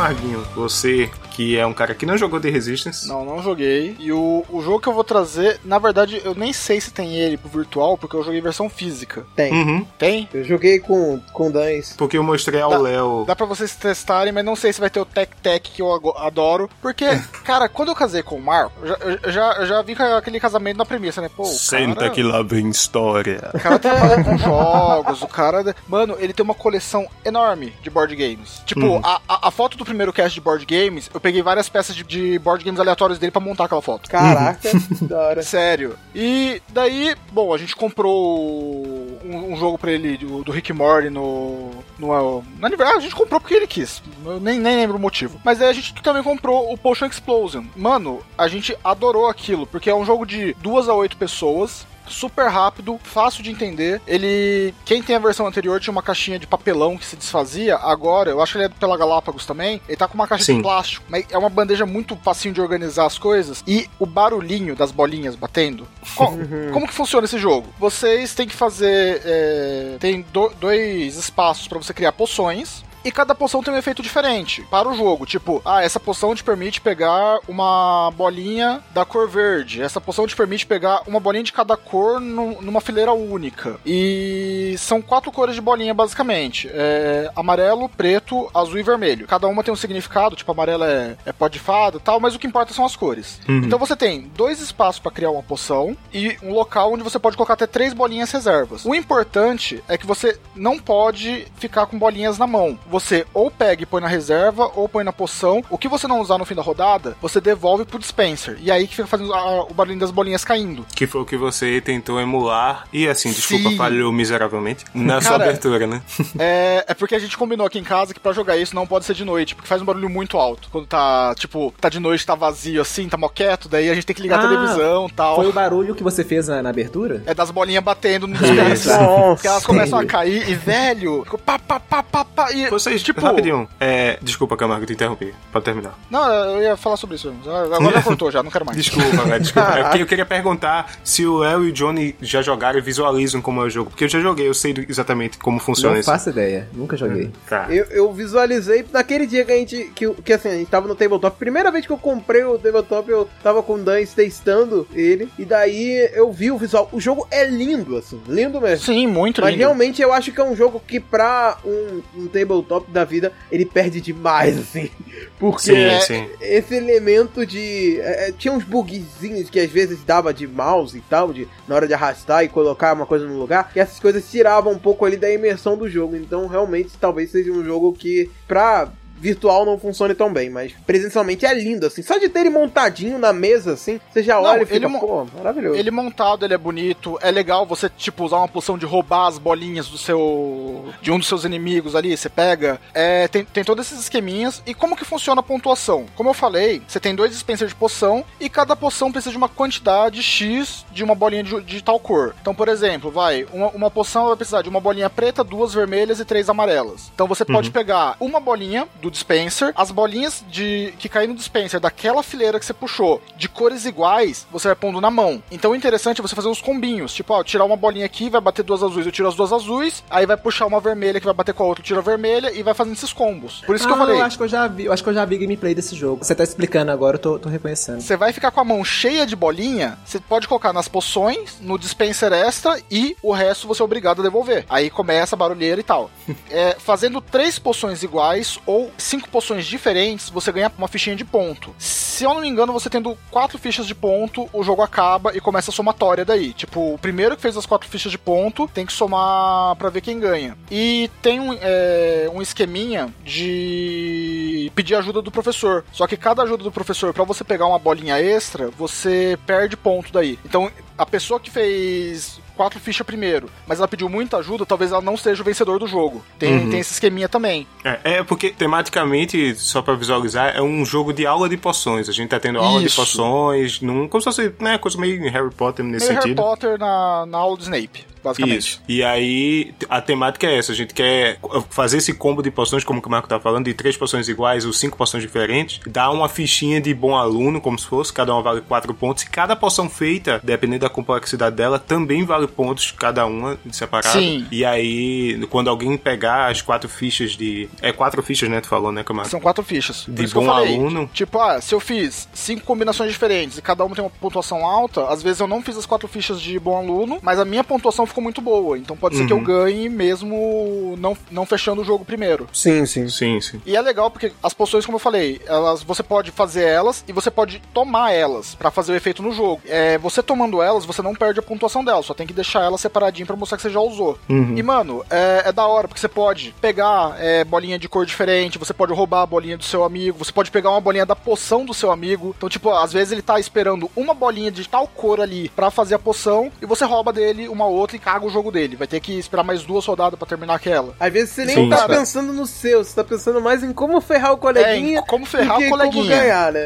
Speaker 1: Aqui, eu quero o Camarguinho. Você que é um cara que não jogou The Resistance.
Speaker 2: Não, não joguei. E o, o jogo que eu vou trazer, na verdade, eu nem sei se tem ele pro virtual, porque eu joguei versão física.
Speaker 3: Tem.
Speaker 1: Uhum.
Speaker 2: Tem?
Speaker 3: Eu joguei com, com Dans.
Speaker 1: Porque eu mostrei ao Léo.
Speaker 2: Dá pra vocês testarem, mas não sei se vai ter o Tech Tech que eu adoro. Porque, [LAUGHS] cara, quando eu casei com o Marco, eu já, eu já, eu já vi com aquele casamento na premissa, né? Pô, o cara,
Speaker 1: lá vem história.
Speaker 2: O cara trabalha com jogos, o cara. Mano, ele tem uma coleção enorme de board games. Tipo,
Speaker 1: Uhum.
Speaker 2: a, a, a foto do primeiro cast de board games, eu peguei várias peças de, de board games aleatórios dele pra montar aquela foto.
Speaker 3: Caraca, [LAUGHS] da hora.
Speaker 2: Sério. E daí, bom, a gente comprou um, um jogo pra ele do, do Rick Morty no, no, no aniversário. A gente comprou porque ele quis. Eu nem, nem lembro o motivo. Mas aí a gente também comprou o Potion Explosion. Mano, a gente adorou aquilo, porque é um jogo de duas a oito pessoas. Super rápido, fácil de entender. Ele. Quem tem a versão anterior tinha uma caixinha de papelão que se desfazia. Agora, eu acho que ele é pela Galápagos também. Ele tá com uma caixa
Speaker 1: Sim.
Speaker 2: de plástico. Mas é uma bandeja muito facinho de organizar as coisas. E o barulhinho das bolinhas batendo. Co- [LAUGHS] Como que funciona esse jogo? Vocês têm que fazer. é, tem do- dois espaços pra você criar poções. E cada poção tem um efeito diferente para o jogo. Tipo, ah, essa poção te permite pegar uma bolinha da cor verde. Essa poção te permite pegar uma bolinha de cada cor nu- numa fileira única. E são quatro cores de bolinha, basicamente: É, amarelo, preto, azul e vermelho. Cada uma tem um significado, tipo, amarelo é, é pó de fada e tal, mas o que importa são as cores. Então você tem dois espaços para criar uma poção e um local onde você pode colocar até três bolinhas reservas. O importante é que você não pode ficar com bolinhas na mão. Você ou pega e põe na reserva ou põe na poção. O que você não usar no fim da rodada, você devolve pro dispenser. E aí que fica fazendo a- o barulhinho das bolinhas caindo.
Speaker 1: Que foi o que você tentou emular. E assim, desculpa,
Speaker 2: Sim.
Speaker 1: falhou miseravelmente. Na sua
Speaker 2: Cara,
Speaker 1: abertura, né? [LAUGHS]
Speaker 2: É, é porque a gente combinou aqui em casa que pra jogar isso não pode ser de noite, porque faz um barulho muito alto. Quando tá, tipo, tá de noite, tá vazio assim, tá moqueto, daí a gente tem que ligar a
Speaker 4: Ah,
Speaker 2: televisão e tal.
Speaker 4: Foi o barulho que você fez na, na abertura?
Speaker 2: É das bolinhas batendo no dispenser.
Speaker 3: Nossa.
Speaker 2: Porque elas começam a cair e, velho, ficou pá, pá, pá, pá, pá. E,
Speaker 1: Vocês,
Speaker 2: tipo,
Speaker 1: rapidinho. É, desculpa, Camargo, te interrompi. Pode terminar.
Speaker 2: Não, eu ia falar sobre isso. Agora já cortou já, não quero mais.
Speaker 1: Desculpa, velho, desculpa. É porque eu [LAUGHS] queria perguntar se o El e o Johnny já jogaram e visualizam como é o jogo. Porque eu já joguei, eu sei exatamente como funciona
Speaker 4: Não
Speaker 1: isso.
Speaker 4: faço ideia, nunca joguei.
Speaker 1: Tá.
Speaker 3: Eu, eu visualizei naquele dia que a gente. Que, que assim, a gente tava no tabletop. Primeira vez que eu comprei o tabletop, eu tava com o Dan testando ele. E daí eu vi o visual. O jogo é lindo, assim. Lindo mesmo.
Speaker 2: Sim, muito
Speaker 3: Mas
Speaker 2: lindo.
Speaker 3: realmente eu acho que é um jogo que pra um, um tabletop da vida, ele perde demais, assim. [LAUGHS] Porque
Speaker 1: Sim,
Speaker 2: é-
Speaker 1: sim.
Speaker 3: esse elemento de. é, é, tinha uns bugzinhos que às vezes dava de mouse e tal, de na hora de arrastar e colocar uma coisa no lugar, e essas coisas tiravam um pouco ali da imersão do jogo. Então, realmente, talvez seja um jogo que, pra virtual, não funcione tão bem, mas presencialmente é lindo, assim. Só de ter ele montadinho na mesa, assim, você já
Speaker 2: Não,
Speaker 3: olha e fica,
Speaker 2: ele
Speaker 3: pô, maravilhoso.
Speaker 2: Ele montado, ele é bonito. É legal você, tipo, usar uma poção de roubar as bolinhas do seu. de um dos seus inimigos ali. Você pega. É, tem, tem todos esses esqueminhas. E como que funciona a pontuação? Como eu falei, você tem dois dispensers de poção. E cada poção precisa de uma quantidade X de uma bolinha de, de tal cor. Então, por exemplo, vai. Uma, uma poção vai precisar de uma bolinha preta, duas vermelhas e três amarelas. Então você pode pegar uma bolinha do dispenser, as bolinhas de que caem no dispenser daquela fileira que você puxou, de cores iguais, você vai pondo na mão. Então o interessante é você fazer uns combinhos, tipo, ó, tirar uma bolinha aqui, vai bater duas azuis, eu tiro as duas azuis, aí vai puxar uma vermelha que vai bater com a outra, tira a vermelha e vai fazendo esses combos. Por isso que eu
Speaker 4: Ah,
Speaker 2: falei,
Speaker 4: acho que eu já vi, eu acho que eu já vi gameplay desse jogo. Você tá explicando agora, eu tô, tô reconhecendo.
Speaker 2: Você vai ficar com a mão cheia de bolinha, você pode colocar nas poções, no dispenser extra e o resto você é obrigado a devolver. Aí começa a barulheira e tal. [LAUGHS] É, fazendo três poções iguais ou cinco poções diferentes, você ganha uma fichinha de ponto. Se eu não me engano, você tendo quatro fichas de ponto, o jogo acaba e começa a somatória daí. Tipo, o primeiro que fez as quatro fichas de ponto tem que somar pra ver quem ganha. E tem um, é, um esqueminha de pedir ajuda do professor. Só que cada ajuda do professor, pra você pegar uma bolinha extra, você perde ponto daí. Então, a pessoa que fez quatro fichas primeiro, mas ela pediu muita ajuda, talvez ela não seja o vencedor do jogo. Tem, tem esse esqueminha também.
Speaker 1: É, é porque tematicamente, só pra visualizar, é um jogo de aula de poções. A gente tá tendo aula de
Speaker 2: Isso.
Speaker 1: poções, num, como se fosse né, coisa meio Harry Potter nesse
Speaker 2: Meio Harry
Speaker 1: sentido.
Speaker 2: Potter na, na aula do Snape. basicamente.
Speaker 1: Isso. E aí, a temática é essa. A gente quer fazer esse combo de poções, como o Marco tá falando, de três poções iguais ou cinco poções diferentes. Dar uma fichinha de bom aluno, como se fosse. Cada uma vale quatro pontos. E cada poção feita, dependendo da complexidade dela, também vale pontos, cada uma separada.
Speaker 2: Sim.
Speaker 1: E aí, quando alguém pegar as quatro fichas de. É quatro fichas, né? Tu falou, né, Camargo?
Speaker 2: São quatro fichas.
Speaker 1: De bom
Speaker 2: falei,
Speaker 1: aluno.
Speaker 2: Tipo, ah, se eu fiz cinco combinações diferentes e cada uma tem uma pontuação alta, às vezes eu não fiz as quatro fichas de bom aluno, mas a minha pontuação ficou muito boa. Então pode ser que eu
Speaker 1: Uhum.
Speaker 2: ganhe mesmo não, não fechando o jogo primeiro.
Speaker 3: Sim, sim.
Speaker 1: Sim, sim.
Speaker 2: E é legal porque as poções, como eu falei, elas você pode fazer elas e você pode tomar elas pra fazer o efeito no jogo. É, você tomando elas, você não perde a pontuação delas, só tem que deixar elas separadinho pra mostrar que você já usou.
Speaker 1: Uhum.
Speaker 2: E mano, é, é da hora porque você pode pegar é, bolinha de cor diferente, você pode roubar a bolinha do seu amigo, você pode pegar uma bolinha da poção do seu amigo. Então, tipo, às vezes ele tá esperando uma bolinha de tal cor ali pra fazer a poção e você rouba dele uma outra e caga o jogo dele. Vai ter que esperar mais duas rodadas pra terminar aquela.
Speaker 3: Às vezes você nem
Speaker 1: Sim,
Speaker 3: tá
Speaker 1: cara.
Speaker 3: pensando no seu, você tá pensando mais em como ferrar o
Speaker 2: É,
Speaker 3: coleguinha.
Speaker 2: em como ferrar
Speaker 3: do que
Speaker 2: o coleguinha.
Speaker 3: Como ganhar, né?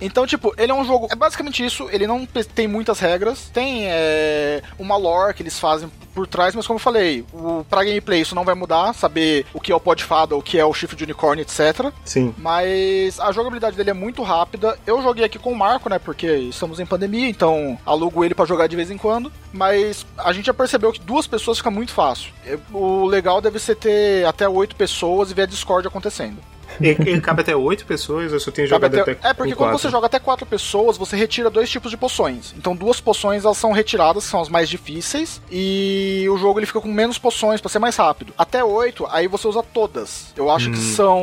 Speaker 2: Então, tipo, ele é um jogo. É basicamente isso. Ele não tem muitas regras. Tem é, uma lore que eles fazem por trás, mas como eu falei, o, pra gameplay isso não vai mudar. Saber o que é o pó de fada, o que é o chifre de unicórnio, etc.
Speaker 1: Sim.
Speaker 2: Mas a jogabilidade dele é muito rápida. Eu joguei aqui com o Marco, né? Porque estamos em pandemia, então alugo ele pra jogar de vez em quando. Mas a gente já percebeu que duas pessoas fica muito fácil. É, O legal deve ser ter até oito pessoas e ver a Discord acontecendo.
Speaker 1: Ele, ele cabe até oito pessoas, eu só tenho jogado
Speaker 2: até-
Speaker 1: até.
Speaker 2: É, porque quando
Speaker 1: quatro.
Speaker 2: você joga até quatro pessoas, você retira dois tipos de poções. Então, duas poções elas são retiradas, são as mais difíceis, e o jogo ele fica com menos poções pra ser mais rápido. Até oito, aí você usa todas. Eu acho
Speaker 1: Hum.
Speaker 2: que são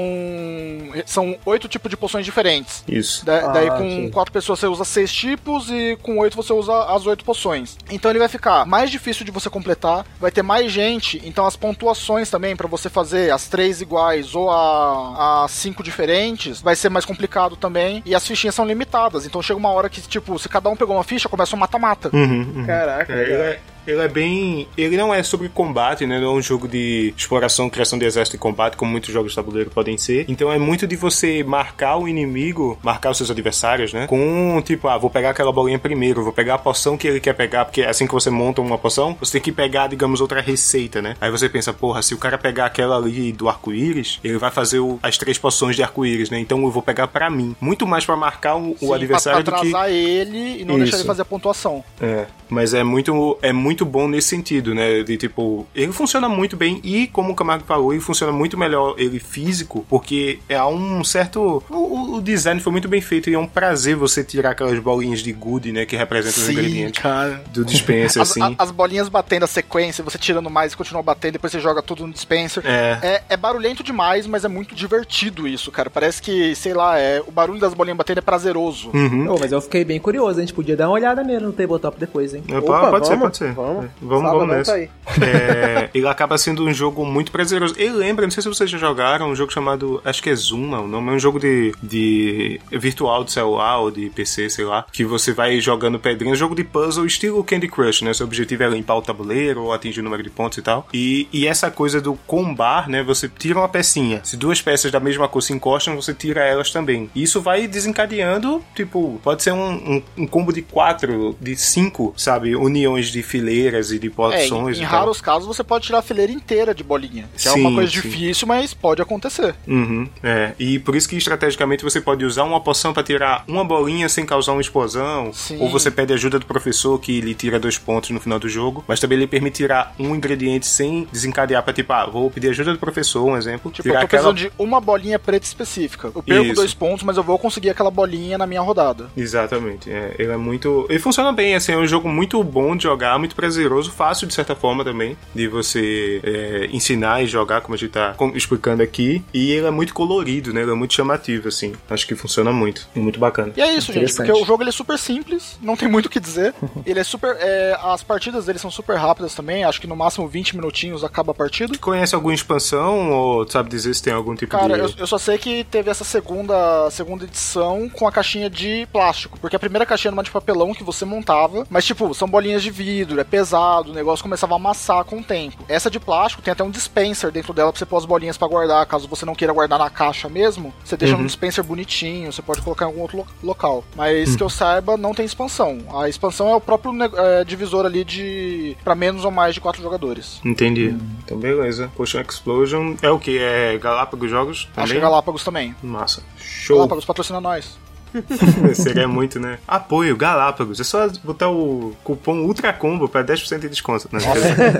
Speaker 2: são oito tipos de poções diferentes.
Speaker 1: Isso.
Speaker 2: Da-
Speaker 3: Ah,
Speaker 2: daí com
Speaker 3: sim.
Speaker 2: quatro pessoas você usa seis tipos e com oito você usa as oito poções. Então ele vai ficar mais difícil de você completar, vai ter mais gente, então as pontuações também pra você fazer as três iguais ou a, cinco diferentes vai ser mais complicado também e as fichinhas são limitadas. Então chega uma hora que tipo se cada um pegou uma ficha começa um mata-mata.
Speaker 1: Uhum, uhum.
Speaker 3: Caraca,
Speaker 1: É,
Speaker 3: cara.
Speaker 1: Ele é bem. Ele não é sobre combate, né? Não é um jogo de exploração, criação de exército e combate, como muitos jogos de tabuleiro podem ser. Então é muito de você marcar o inimigo, marcar os seus adversários, né? Com tipo, ah, vou pegar aquela bolinha primeiro, vou pegar a poção que ele quer pegar, porque assim que você monta uma poção, você tem que pegar, digamos, outra receita, né? Aí você pensa, porra, se o cara pegar aquela ali do arco-íris, ele vai fazer o- as três poções de arco-íris, né? Então eu vou pegar pra mim. Muito mais pra marcar o,
Speaker 2: Sim,
Speaker 1: o adversário
Speaker 2: pra,
Speaker 1: do
Speaker 2: pra
Speaker 1: que.
Speaker 2: atrasar ele e não
Speaker 1: Isso.
Speaker 2: deixar ele fazer a pontuação.
Speaker 1: É, mas é muito, é muito bom nesse sentido, né? De tipo, ele funciona muito bem e, como o Camargo falou, ele funciona muito melhor ele físico, porque é um certo. O, o- design foi muito bem feito e é um prazer você tirar aquelas bolinhas de good, né? Que representam os ingredientes
Speaker 2: cara.
Speaker 1: do dispenser,
Speaker 2: As,
Speaker 1: assim.
Speaker 2: a- as bolinhas batendo a sequência, você tirando mais e continua batendo, depois você joga tudo no dispenser.
Speaker 1: É.
Speaker 2: É, é barulhento demais, mas é muito divertido isso, cara. Parece que, sei lá, é, o barulho das bolinhas batendo é prazeroso.
Speaker 1: Uhum.
Speaker 4: Ô, mas eu fiquei bem curioso, a gente podia dar uma olhada mesmo no tabletop depois, hein?
Speaker 1: Opa,
Speaker 3: Opa,
Speaker 1: pode ser,
Speaker 3: vamos,
Speaker 1: pode ser.
Speaker 3: Vamos.
Speaker 1: É, Vamos,
Speaker 3: Sábado
Speaker 1: vamos nessa.
Speaker 3: tá aí.
Speaker 1: É, ele acaba sendo um jogo muito prazeroso. Ele lembra, não sei se vocês já jogaram, um jogo chamado. Acho que é Zuma, o nome é um jogo de, de virtual de celular ou de PC, sei lá. Que você vai jogando pedrinhas, jogo de puzzle estilo Candy Crush, né? Seu objetivo é limpar o tabuleiro ou atingir o número de pontos e tal. E, e essa coisa do combar, né? Você tira uma pecinha. Se duas peças da mesma cor se encostam, você tira elas também. E isso vai desencadeando, tipo, pode ser um, um, um combo de quatro, de cinco, sabe? Uniões de fileiras e de
Speaker 2: É,
Speaker 1: poções.
Speaker 2: em, em
Speaker 1: e tal.
Speaker 2: raros casos você pode tirar a fileira inteira de bolinha. Que é uma
Speaker 1: Sim,
Speaker 2: coisa
Speaker 1: sim.
Speaker 2: difícil, mas pode acontecer.
Speaker 1: Uhum, é. E por isso que estrategicamente você pode usar uma poção pra tirar uma bolinha sem causar uma explosão.
Speaker 2: Sim.
Speaker 1: Ou você pede ajuda do professor que lhe tira dois pontos no final do jogo. Mas também ele permite tirar um ingrediente sem desencadear pra tipo, ah, vou pedir ajuda do professor, um exemplo.
Speaker 2: Tipo,
Speaker 1: tirar
Speaker 2: eu tô
Speaker 1: aquela.
Speaker 2: precisando de uma bolinha preta específica. Eu perco
Speaker 1: Isso.
Speaker 2: dois pontos, mas eu vou conseguir aquela bolinha na minha rodada.
Speaker 1: Exatamente. É, ele é muito. Ele funciona bem, assim, é um jogo muito bom de jogar, muito prazeroso, fácil de certa forma também, de você é, ensinar e jogar, como a gente tá explicando aqui. E ele é muito colorido, né? Ele é muito chamativo, assim. Acho que funciona muito. É muito bacana.
Speaker 2: E é isso, gente, porque o jogo ele é super simples, não tem muito o que dizer. [LAUGHS] ele é super. é, as partidas dele são super rápidas também, acho que no máximo 20 minutinhos acaba a partida.
Speaker 1: Conhece alguma expansão ou sabe dizer se tem algum tipo
Speaker 2: Cara,
Speaker 1: de.
Speaker 2: eu, eu só sei que teve essa segunda, segunda edição com a caixinha de plástico. Porque a primeira caixinha era uma de papelão que você montava. Mas, tipo, são bolinhas de vidro, é pesado, o negócio começava a amassar com o tempo. Essa de plástico tem até um dispenser dentro dela pra você pôr as bolinhas pra guardar, caso você não queira guardar na caixa mesmo. Você deixa
Speaker 1: Uhum.
Speaker 2: no dispenser bonitinho, você pode colocar em algum outro lo- local. Mas que eu saiba, não tem expansão. A expansão é o próprio é, divisor ali de pra menos ou mais de quatro jogadores.
Speaker 1: Entendi. Então, beleza. Potion Explosion é o que? É Galápagos Jogos?
Speaker 2: Acho
Speaker 1: também?
Speaker 2: que é Galápagos também.
Speaker 1: Massa. Show.
Speaker 2: Galápagos patrocina nós. [LAUGHS]
Speaker 1: Seria muito, né? Apoio, Galápagos. É só botar o cupom Ultra Combo pra 10% de desconto. Né?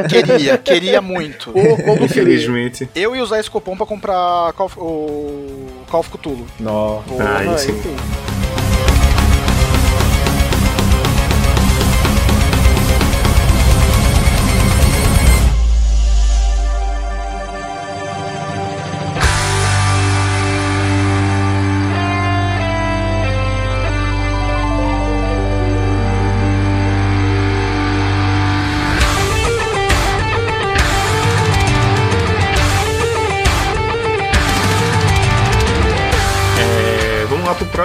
Speaker 2: Queria, queria muito.
Speaker 1: Infelizmente.
Speaker 2: Eu ia usar esse cupom pra comprar o Call of Cthulhu.
Speaker 1: Aí
Speaker 3: Ah,
Speaker 1: sim.
Speaker 3: enfim.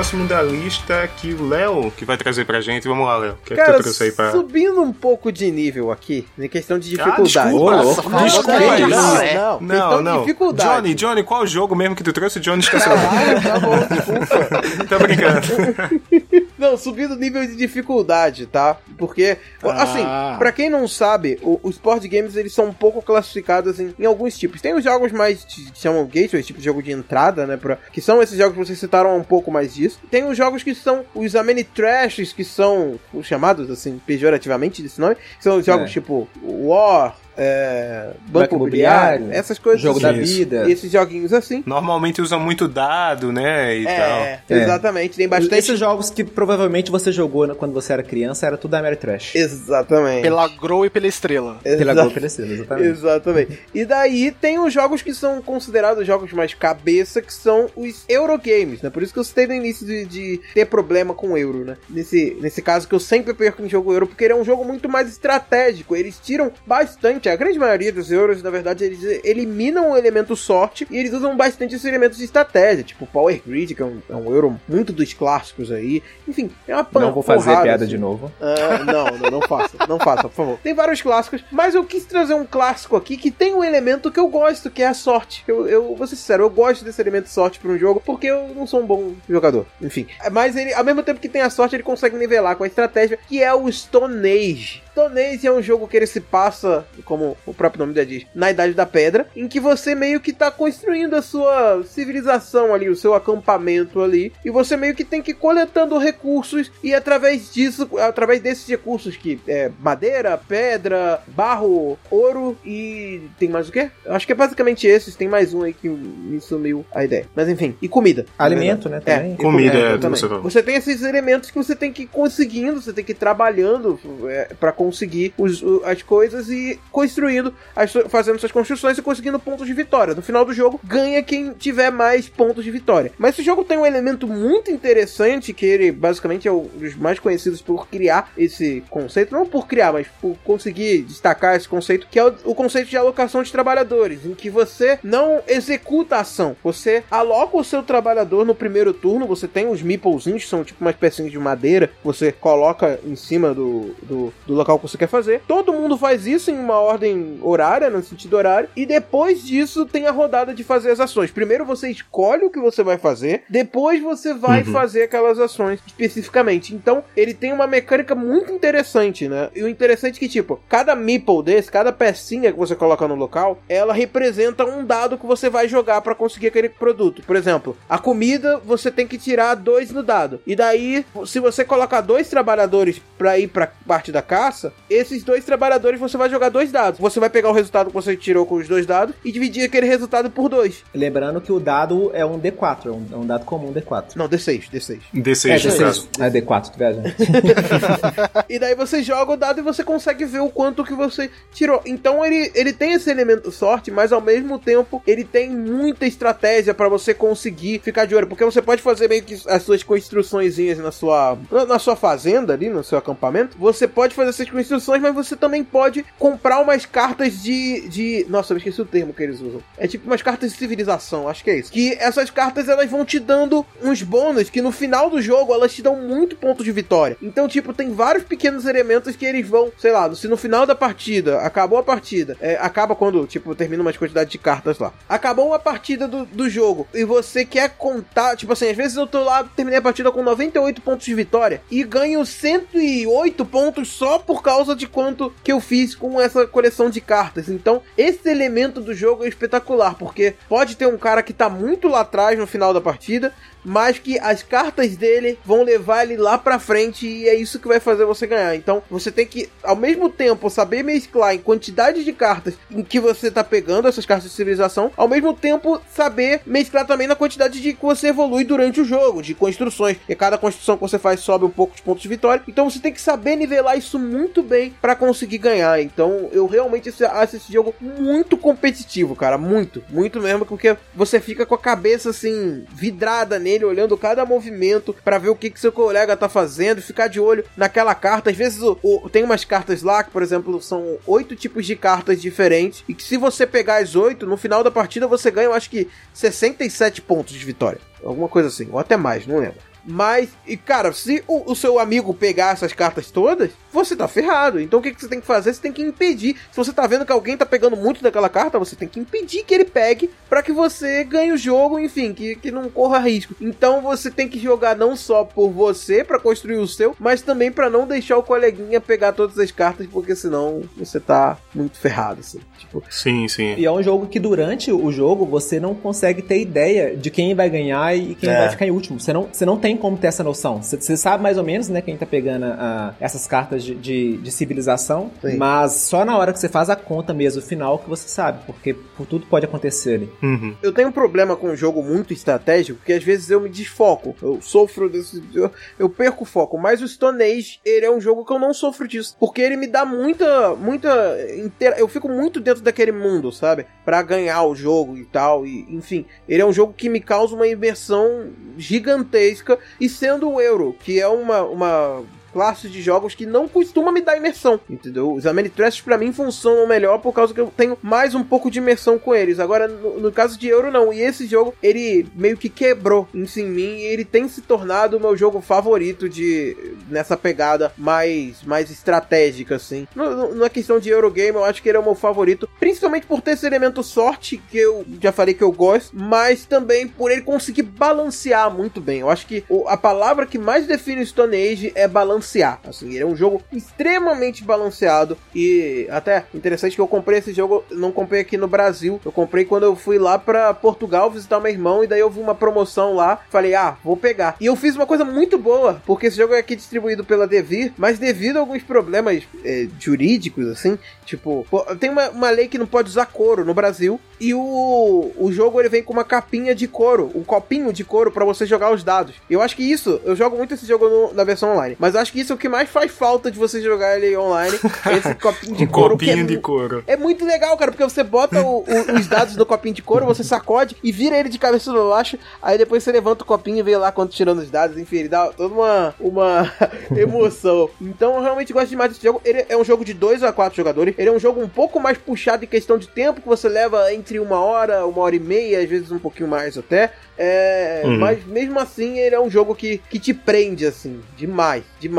Speaker 1: Próximo da lista que o Léo que vai trazer pra gente. Vamos lá, Léo. O que é que tu trouxe aí pra.
Speaker 3: subindo um pouco de nível aqui, em questão de
Speaker 1: Ah,
Speaker 3: dificuldade.
Speaker 1: desculpa.
Speaker 2: Nossa,
Speaker 1: Não, desculpa
Speaker 3: não, não,
Speaker 1: Não,
Speaker 3: de
Speaker 1: não.
Speaker 3: dificuldade.
Speaker 1: Johnny, Johnny, qual o jogo mesmo que tu trouxe? Johnny esqueceu.
Speaker 3: Ah, tá bom, desculpa. [LAUGHS]
Speaker 1: Tô brincando. [LAUGHS]
Speaker 3: Não, subindo o nível de dificuldade, tá? Porque,
Speaker 2: Ah.
Speaker 3: assim, pra quem não sabe, o- os board games eles são um pouco classificados em, em alguns tipos. Tem os jogos mais que chamam gateway, tipo de jogo de entrada, né? Pra, que são esses jogos que vocês citaram um pouco mais disso. Tem os jogos que são os Amenitrashes, que são os chamados, assim, pejorativamente desse nome. Que são os jogos
Speaker 4: É.
Speaker 3: tipo War, é, Banco Imobiliário, essas coisas
Speaker 4: Jogo
Speaker 3: assim.
Speaker 4: da vida.
Speaker 3: Esses joguinhos assim.
Speaker 1: Normalmente usam muito dado, né? E
Speaker 3: É,
Speaker 4: É.
Speaker 3: exatamente. Tem bastante.
Speaker 4: Esses jogos que provavelmente você jogou quando você era criança era tudo Ameritrash.
Speaker 3: Exatamente.
Speaker 2: Pela Grow e pela Estrela.
Speaker 4: Pela
Speaker 3: Exa-
Speaker 4: Gol Perecida, exatamente.
Speaker 3: Exatamente. E daí tem os jogos que são considerados jogos mais cabeça, que são os Eurogames, né? Por isso que eu citei no início de, de ter problema com o euro, né? Nesse, nesse caso que eu sempre perco em jogo euro, porque ele é um jogo muito mais estratégico. Eles tiram bastante, a grande maioria dos euros, na verdade, eles eliminam o elemento sorte e eles usam bastante esses elementos de estratégia, tipo Power Grid, que é um, é um euro muito dos clássicos aí. Enfim, é uma pan-
Speaker 4: Não vou fazer
Speaker 3: porrada,
Speaker 4: piada
Speaker 3: assim.
Speaker 4: de novo.
Speaker 3: Ah, não, não, não faça, não faça, por favor. Tem vários clássicos, mas eu quis trazer um clássico aqui que tem um elemento que eu gosto, que é a sorte. Eu, eu vou ser sincero, eu gosto desse elemento sorte para um jogo, porque eu não sou um bom jogador. Enfim. Mas ele, ao mesmo tempo que tem a sorte, ele consegue nivelar com a estratégia, que é o Stone Age. Stone Age é um jogo que ele se passa, como o próprio nome já diz, na Idade da Pedra, em que você meio que tá construindo a sua civilização ali, o seu acampamento ali, e você meio que tem que ir coletando recursos e através disso, através desses recursos que é madeira, pedra, barro, ouro e tem mais o quê? Eu Acho que é basicamente esses, tem mais um aí que me sumiu a ideia. Mas enfim, e comida.
Speaker 4: Alimento, né, também.
Speaker 3: e
Speaker 1: Comida, é,
Speaker 3: também.
Speaker 1: Você
Speaker 3: tem esses elementos que você tem que ir conseguindo, você tem que ir trabalhando é, para conseguir os- as coisas e construindo, as fazendo suas construções e conseguindo pontos de vitória. No final do jogo, ganha quem tiver mais pontos de vitória. Mas esse jogo tem um elemento muito interessante, que ele basicamente é um dos mais conhecidos por criar esse conceito, não por criar, mas por conseguir destacar esse conceito, que é o, o conceito de alocação de trabalhadores, em que você não executa a ação, você aloca o seu trabalhador no primeiro turno, você tem os meeplezinhos, que são tipo umas pecinhas de madeira, você coloca em cima do, do, do local que você quer fazer. Todo mundo faz isso em uma ordem horária, no sentido horário, e depois disso tem a rodada de fazer as ações. Primeiro você escolhe o que você vai fazer, depois você vai
Speaker 1: Uhum.
Speaker 3: fazer aquelas ações especificamente. Então, ele tem uma mecânica muito interessante, né? E o interessante é que, tipo, cada meeple desse, cada pecinha que você coloca no local, ela representa um dado que você vai jogar para conseguir aquele produto. Por exemplo, a comida você tem que tirar dois no dado. E daí, se você colocar dois trabalhadores para ir pra parte da caça, esses dois trabalhadores você vai jogar dois dados. Você vai pegar o resultado que você tirou com os dois dados e dividir aquele resultado por dois.
Speaker 4: Lembrando que o dado é um D4, é um, é um dado comum D4.
Speaker 3: Não, D6, D6.
Speaker 1: D6
Speaker 4: É,
Speaker 1: no
Speaker 4: D6.
Speaker 1: caso.
Speaker 4: É D4, tu viaja. [LAUGHS]
Speaker 3: E daí você joga o dado e você consegue ver o quanto que você tirou. Então ele, ele tem esse elemento sorte, mas ao mesmo tempo ele tem muita estratégia pra você conseguir ficar de olho. Porque você pode fazer meio que as suas construçõezinhas na sua, na, na sua fazenda ali, no seu acampamento. Você pode fazer essas instruções, mas você também pode comprar umas cartas de. de nossa, eu esqueci o termo que eles usam. É tipo umas cartas de civilização, acho que é isso. Que essas cartas elas vão te dando uns bônus que no final do jogo elas te dão muito ponto de vitória. Então, tipo, tem vários pequenos elementos que eles vão, sei lá, se no final da partida, acabou a partida, é, acaba quando, tipo, termina umas quantidade de cartas lá. Acabou uma partida do, do jogo e você quer contar, tipo assim, às vezes eu tô lá, terminei a partida com 98 pontos de vitória e ganho 108 pontos só por causa de quanto que eu fiz com essa coleção de cartas. Então, esse elemento do jogo é espetacular, porque pode ter um cara que tá muito lá atrás no final da partida, mas que as cartas dele vão levar ele lá pra frente e é isso que vai fazer você ganhar. Então você tem que, ao mesmo tempo, saber mesclar em quantidade de cartas em que você tá pegando essas cartas de civilização, ao mesmo tempo saber mesclar também na quantidade de que você evolui durante o jogo, de construções. E cada construção que você faz sobe um pouco de pontos de vitória. Então você tem que saber nivelar isso muito bem para conseguir ganhar. Então eu realmente acho esse jogo muito competitivo, cara. Muito, muito mesmo, porque você fica com a cabeça assim, vidrada nele olhando cada movimento para ver o que, que seu colega tá fazendo, ficar de olho naquela carta. Às vezes o, o, tem umas cartas lá que, por exemplo, são oito tipos de cartas diferentes e que se você pegar as oito, no final da partida você ganha, eu acho que 67 pontos de vitória. Alguma coisa assim, ou até mais, não lembro. Mas, e cara, se o, o, seu amigo pegar essas cartas todas, você tá ferrado. Então o que, que você tem que fazer? Você tem que impedir. Se você tá vendo que alguém tá pegando muito daquela carta, você tem que impedir que ele pegue para que você ganhe o jogo, enfim, que, que não corra risco. Então você tem que jogar não só por você para construir o seu, mas também para não deixar o coleguinha pegar todas as cartas, porque senão você tá muito ferrado, assim. Tipo...
Speaker 1: Sim, sim.
Speaker 4: E é um jogo que durante o jogo você não consegue ter ideia de quem vai ganhar e quem é. vai ficar em último. Você não, você não tem como ter essa noção. Você sabe mais ou menos, né, quem tá pegando uh, essas cartas de, de, de civilização, Sim. mas só na hora que você faz a conta mesmo, final, que você sabe, porque por tudo pode acontecer ali.
Speaker 3: Uhum. Eu tenho um problema com um jogo muito estratégico, porque às vezes eu me desfoco, eu sofro desse... Eu, eu perco o foco, mas o Stone Age, ele é um jogo que eu não sofro disso, porque ele me dá muita, muita... Intera... Eu fico muito dentro daquele mundo, sabe? para ganhar o jogo e tal, e enfim, ele é um jogo que me causa uma imersão gigantesca e sendo o Euro, que é uma, uma classe de jogos que não costuma me dar imersão, entendeu? Os Ameritrash para mim funcionam melhor por causa que eu tenho mais um pouco de imersão com eles. Agora, no, no caso de Euro, não. E esse jogo, ele meio que quebrou isso em mim e ele tem se tornado o meu jogo favorito de nessa pegada mais, mais estratégica, assim. Na questão de Eurogame, eu acho que ele é o meu favorito, principalmente por ter esse elemento sorte, que eu já falei que eu gosto, mas também por ele conseguir balancear muito bem. Eu acho que a palavra que mais define o Stone Age é balancear balancear. Assim, ele é um jogo extremamente balanceado e até interessante que eu comprei esse jogo, não comprei aqui no Brasil, eu comprei quando eu fui lá para Portugal visitar meu irmão e daí eu vi uma promoção lá, falei, ah, vou pegar. E eu fiz uma coisa muito boa, porque esse jogo é aqui distribuído pela Devir, mas devido a alguns problemas é, jurídicos, assim, tipo, tem uma, uma lei que não pode usar couro no Brasil e o, o jogo ele vem com uma capinha de couro, um copinho de couro para você jogar os dados. Eu acho que isso, eu jogo muito esse jogo no, na versão online, mas acho que isso é o que mais faz falta de você jogar ele online, esse [LAUGHS] copinho de
Speaker 1: um
Speaker 3: couro.
Speaker 1: Copinho
Speaker 3: é,
Speaker 1: de couro.
Speaker 3: É muito legal, cara, porque você bota o, o, os dados do copinho de couro, você sacode e vira ele de cabeça para baixo, aí depois você levanta o copinho e vê lá quando tirando os dados, enfim, ele dá toda uma, uma [LAUGHS] emoção. Então eu realmente gosto demais desse jogo. Ele é um jogo de 2 a 4 jogadores, ele é um jogo um pouco mais puxado em questão de tempo, que você leva entre uma hora, uma hora e meia, às vezes um pouquinho mais até. É, uhum. Mas mesmo assim, ele é um jogo que, que te prende, assim, demais, demais.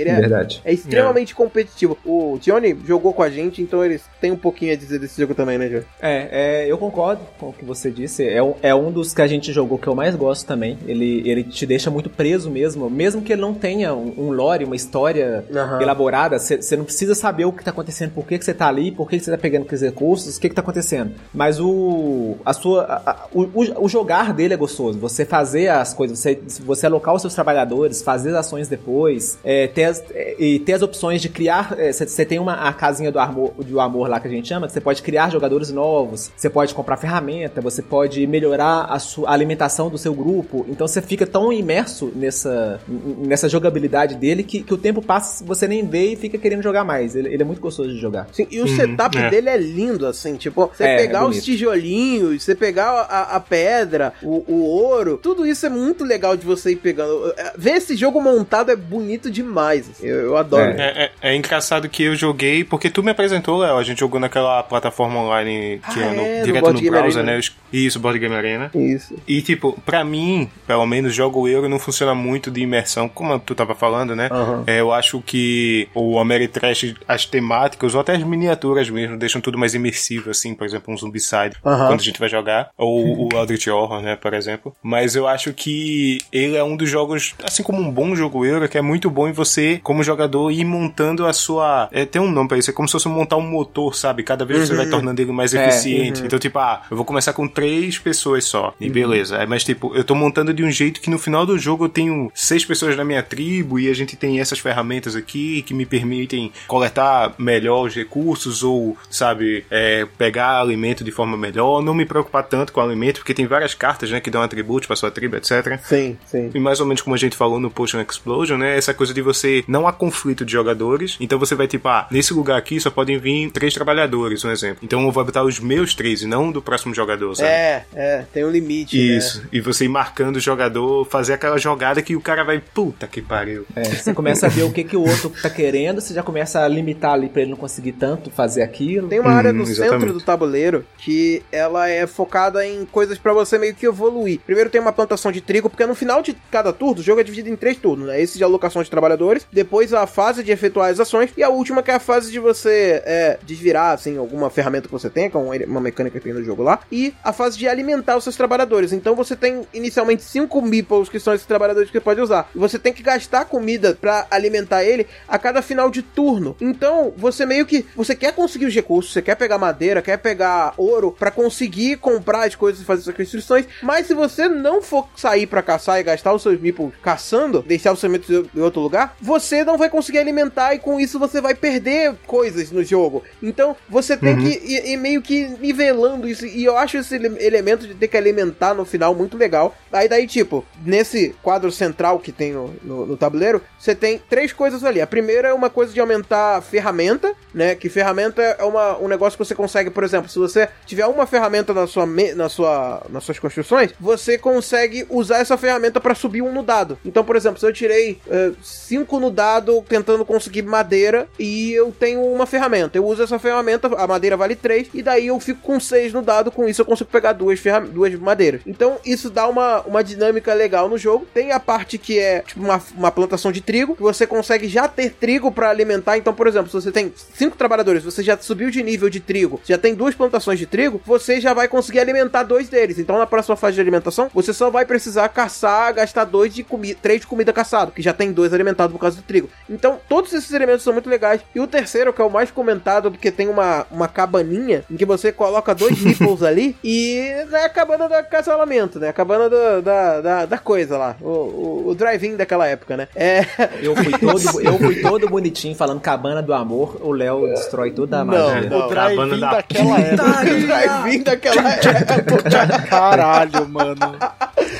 Speaker 3: Ele é,
Speaker 4: Verdade.
Speaker 3: é extremamente é. competitivo. O Johnny jogou com a gente, então eles têm um pouquinho a dizer desse jogo também, né, Johnny?
Speaker 4: É, é, eu concordo com o que você disse. É um, é um dos que a gente jogou que eu mais gosto também. Ele, ele te deixa muito preso mesmo, mesmo que ele não tenha um, um lore, uma história uhum. elaborada. Você não precisa saber o que tá acontecendo, por que você tá ali, por que você tá pegando aqueles recursos, o que que tá acontecendo. Mas o, a sua, a, a, o, o jogar dele é gostoso. Você fazer as coisas, você, você alocar os seus trabalhadores, fazer as ações depois, é, ter as, é, e ter as opções de criar. Você é, tem uma a casinha do amor, do amor lá que a gente chama, que você pode criar jogadores novos, você pode comprar ferramenta, você pode melhorar a sua a alimentação do seu grupo. Então você fica tão imerso nessa, nessa jogabilidade dele que, que o tempo passa, você nem vê e fica querendo jogar mais. Ele, ele é muito gostoso de jogar.
Speaker 3: Sim, e o uhum, setup é. dele é lindo, assim, tipo, você é, pegar os tijolinhos, você pegar a, a pedra, o, o, ouro, tudo isso é muito legal de você ir pegando. É, ver esse jogo montado é bonito bonito demais. Assim. Eu, eu, adoro.
Speaker 1: É. É, é, engraçado que eu joguei, porque tu me apresentou, Léo, a gente jogou naquela plataforma online que ah, é, no, é, direto no, no browser, né? Isso, Board Game Arena.
Speaker 3: Isso.
Speaker 1: E tipo, pra mim, pelo menos, jogo euro não funciona muito de imersão, como tu tava falando, né? Uhum. É, eu acho que o Ameritrash, as temáticas, ou até as miniaturas mesmo, deixam tudo mais imersivo, assim, por exemplo, um Zombicide, uhum. quando a gente vai jogar, ou o Eldritch Horror, né, por exemplo. Mas eu acho que ele é um dos jogos, assim como um bom jogo euro, que é muito bom em você, como jogador, ir montando a sua. É, tem um nome pra isso, é como se fosse montar um motor, sabe? Cada vez uhum. você vai uhum. tornando ele mais é, eficiente. Uhum. Então, tipo, ah, eu vou começar com três pessoas só. E uhum. beleza. É, mas, tipo, eu tô montando de um jeito que no final do jogo eu tenho seis pessoas na minha tribo e a gente tem essas ferramentas aqui que me permitem coletar melhor os recursos ou, sabe, é, pegar alimento de forma melhor, não me preocupar tanto com o alimento, porque tem várias cartas, né, que dão atributos pra sua tribo, etc.
Speaker 3: Sim, sim.
Speaker 1: E mais ou menos como a gente falou no Potion Explosion, né, essa coisa de você não há conflito de jogadores, então você vai tipo, ah, nesse lugar aqui só podem vir três trabalhadores, um exemplo. Então eu vou botar os meus três e não do próximo jogador, sabe?
Speaker 3: É, é, tem um limite. Né?
Speaker 1: Isso. Né? E você ir marcando o jogador, fazer aquela jogada que o cara vai, puta que pariu.
Speaker 4: É, você começa a ver o que, que o outro tá querendo, você já começa a limitar ali pra ele não conseguir tanto fazer aquilo.
Speaker 3: Tem uma área hum, no exatamente. centro do tabuleiro que ela é focada em coisas para você meio que evoluir. Primeiro tem uma plantação de trigo, porque no final de cada turno, o jogo é dividido em três turnos, né? Esse de alocação de trabalhadores, depois a fase de efetuar as ações, e a última que é a fase de você é, desvirar, assim, alguma ferramenta que você tem, com é uma mecânica que tem no jogo lá, e a fase de alimentar os seus trabalhadores. Então você tem inicialmente cinco meeples, que são esses trabalhadores que você pode usar. E você tem que gastar comida para alimentar ele a cada final de turno. Então você meio que. Você quer conseguir os recursos, você quer pegar madeira, quer pegar ouro para conseguir comprar as coisas e fazer suas restrições. Mas se você não for sair para caçar e gastar os seus meeples caçando, deixar os sementes em outro lugar, você não vai conseguir alimentar e com isso você vai perder coisas no jogo. Então você tem uhum. que ir, ir, meio que nivelando isso. E eu acho esse elemento de ter que alimentar no final muito legal. Aí daí, tipo, nesse quadro central que tem no, no, no tabuleiro, você tem três coisas ali. A primeira é uma coisa de aumentar ferramenta, né? Que ferramenta é uma, um negócio que você consegue, por exemplo, se você tiver uma ferramenta na sua, na sua, nas suas construções, você consegue usar essa ferramenta para subir um no dado. Então, por exemplo, se eu tirei uh, cinco no dado tentando conseguir madeira e eu tenho uma ferramenta, eu uso essa ferramenta, a madeira vale 3, e daí eu fico com 6 no dado, com isso eu consigo pegar duas, duas madeiras. Então, isso dá uma, uma dinâmica legal no jogo. Tem a parte que é tipo uma, uma plantação de trigo, que você consegue já ter trigo para alimentar. Então, por exemplo, se você tem cinco trabalhadores, você já subiu de nível de trigo, já tem duas plantações de trigo, você já vai conseguir alimentar dois deles. Então, na próxima fase de alimentação, você só vai precisar caçar, gastar dois de comida, três de comida caçado, que já tem dois alimentados por causa do trigo. Então, todos esses elementos são muito legais. E o terceiro, que é o mais comentado, porque tem uma, uma cabaninha em que você coloca dois [LAUGHS] nipples ali e é a cabana do acasalamento, né? A cabana do, da, da, da, coisa lá. O, o, o drive-in daquela época, né? É.
Speaker 4: Eu fui, todo, [LAUGHS] eu fui todo bonitinho falando cabana do amor, o Léo destrói toda a magia.
Speaker 2: Não, o drive-in da... daquela época. o
Speaker 3: drive-in daquela época. [LAUGHS]
Speaker 2: Caralho, mano.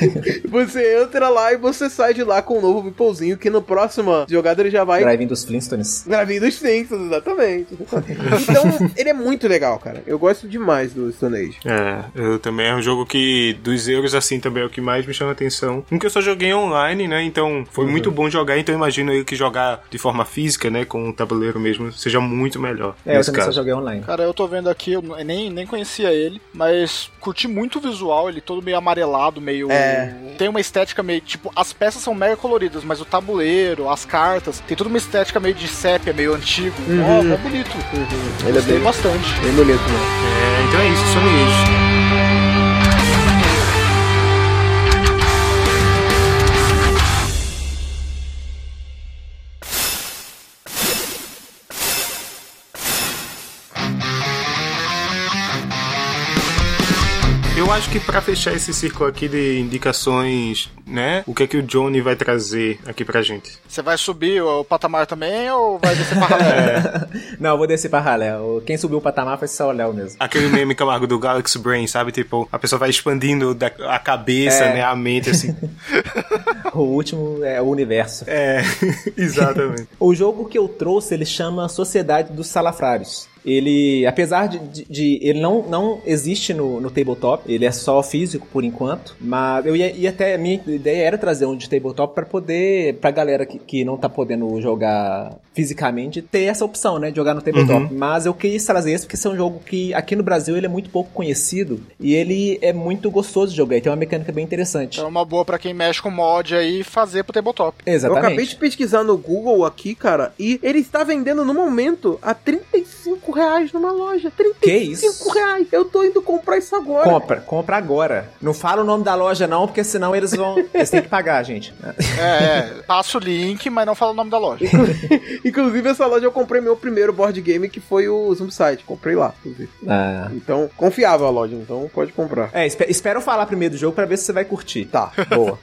Speaker 2: [LAUGHS]
Speaker 3: Você entra lá e você sai de lá com um novo Beeplezinho que no próximo jogada ele já vai.
Speaker 4: Drive-in dos Flintstones.
Speaker 3: Drive-in dos Flintstones, exatamente. então, ele é muito legal, cara. Eu gosto demais do Stone Age.
Speaker 1: É, eu também é um jogo que dos euros assim também é o que mais me chama atenção. Um que eu só joguei online, né? Então foi uhum. muito bom jogar, então imagino eu que jogar de forma física, né, com o tabuleiro mesmo, seja muito melhor.
Speaker 4: É, eu também caso. só joguei online.
Speaker 2: Cara, eu tô vendo aqui, eu nem, nem conhecia ele, mas curti muito o visual, ele todo meio amarelado, meio. É. Tem uma estética meio. Tipo, as peças são mega coloridas, mas o tabuleiro, as cartas, tem toda uma estética meio de sépia, meio antigo. Ó, uhum. oh, bonito. Uhum.
Speaker 3: Ele é bem, bastante. Bem bonito, né?
Speaker 1: É, então é isso, são eles. Acho que para fechar esse círculo aqui de indicações, né? O que é que o Johnny vai trazer aqui pra gente?
Speaker 2: Você vai subir o patamar também ou vai descer pra ralé? [LAUGHS]
Speaker 4: É. Não, eu vou descer pra ralé. Quem subiu o patamar foi só o Léo mesmo.
Speaker 1: Aquele meme Camargo do Galaxy Brain, sabe? Tipo, a pessoa vai expandindo a cabeça, é. né? A mente, assim. [LAUGHS]
Speaker 4: o último é o universo.
Speaker 1: É, [LAUGHS] exatamente.
Speaker 4: o jogo que eu trouxe, ele chama Sociedade dos Salafrários. Ele, apesar de, de, de ele não, não existe no, no tabletop, ele é só físico por enquanto, mas eu ia, ia até, a minha ideia era trazer um de tabletop para poder, pra galera que, que não tá podendo jogar fisicamente, ter essa opção, né, de jogar no tabletop. Uhum. Mas eu quis trazer esse porque esse é um jogo que aqui no Brasil ele é muito pouco conhecido e ele é muito gostoso de jogar, e tem uma mecânica bem interessante.
Speaker 2: É uma boa para quem mexe com mod aí fazer pro tabletop.
Speaker 3: Exatamente. Eu acabei de pesquisar no Google aqui, cara, e ele está vendendo no momento a 35 reais numa loja. 35 que isso? reais. Eu tô indo comprar isso agora.
Speaker 4: Compra, compra agora. Não fala o nome da loja não, porque senão eles vão, eles têm que pagar, gente.
Speaker 2: É, é, passa o link, mas não fala o nome da loja. [LAUGHS]
Speaker 3: Inclusive, essa loja eu comprei meu primeiro board game, que foi o Zombicide. Comprei lá, inclusive. Ah. Então, confiável a loja, então pode comprar.
Speaker 4: É, espero falar primeiro do jogo para ver se você vai curtir.
Speaker 3: Tá, boa.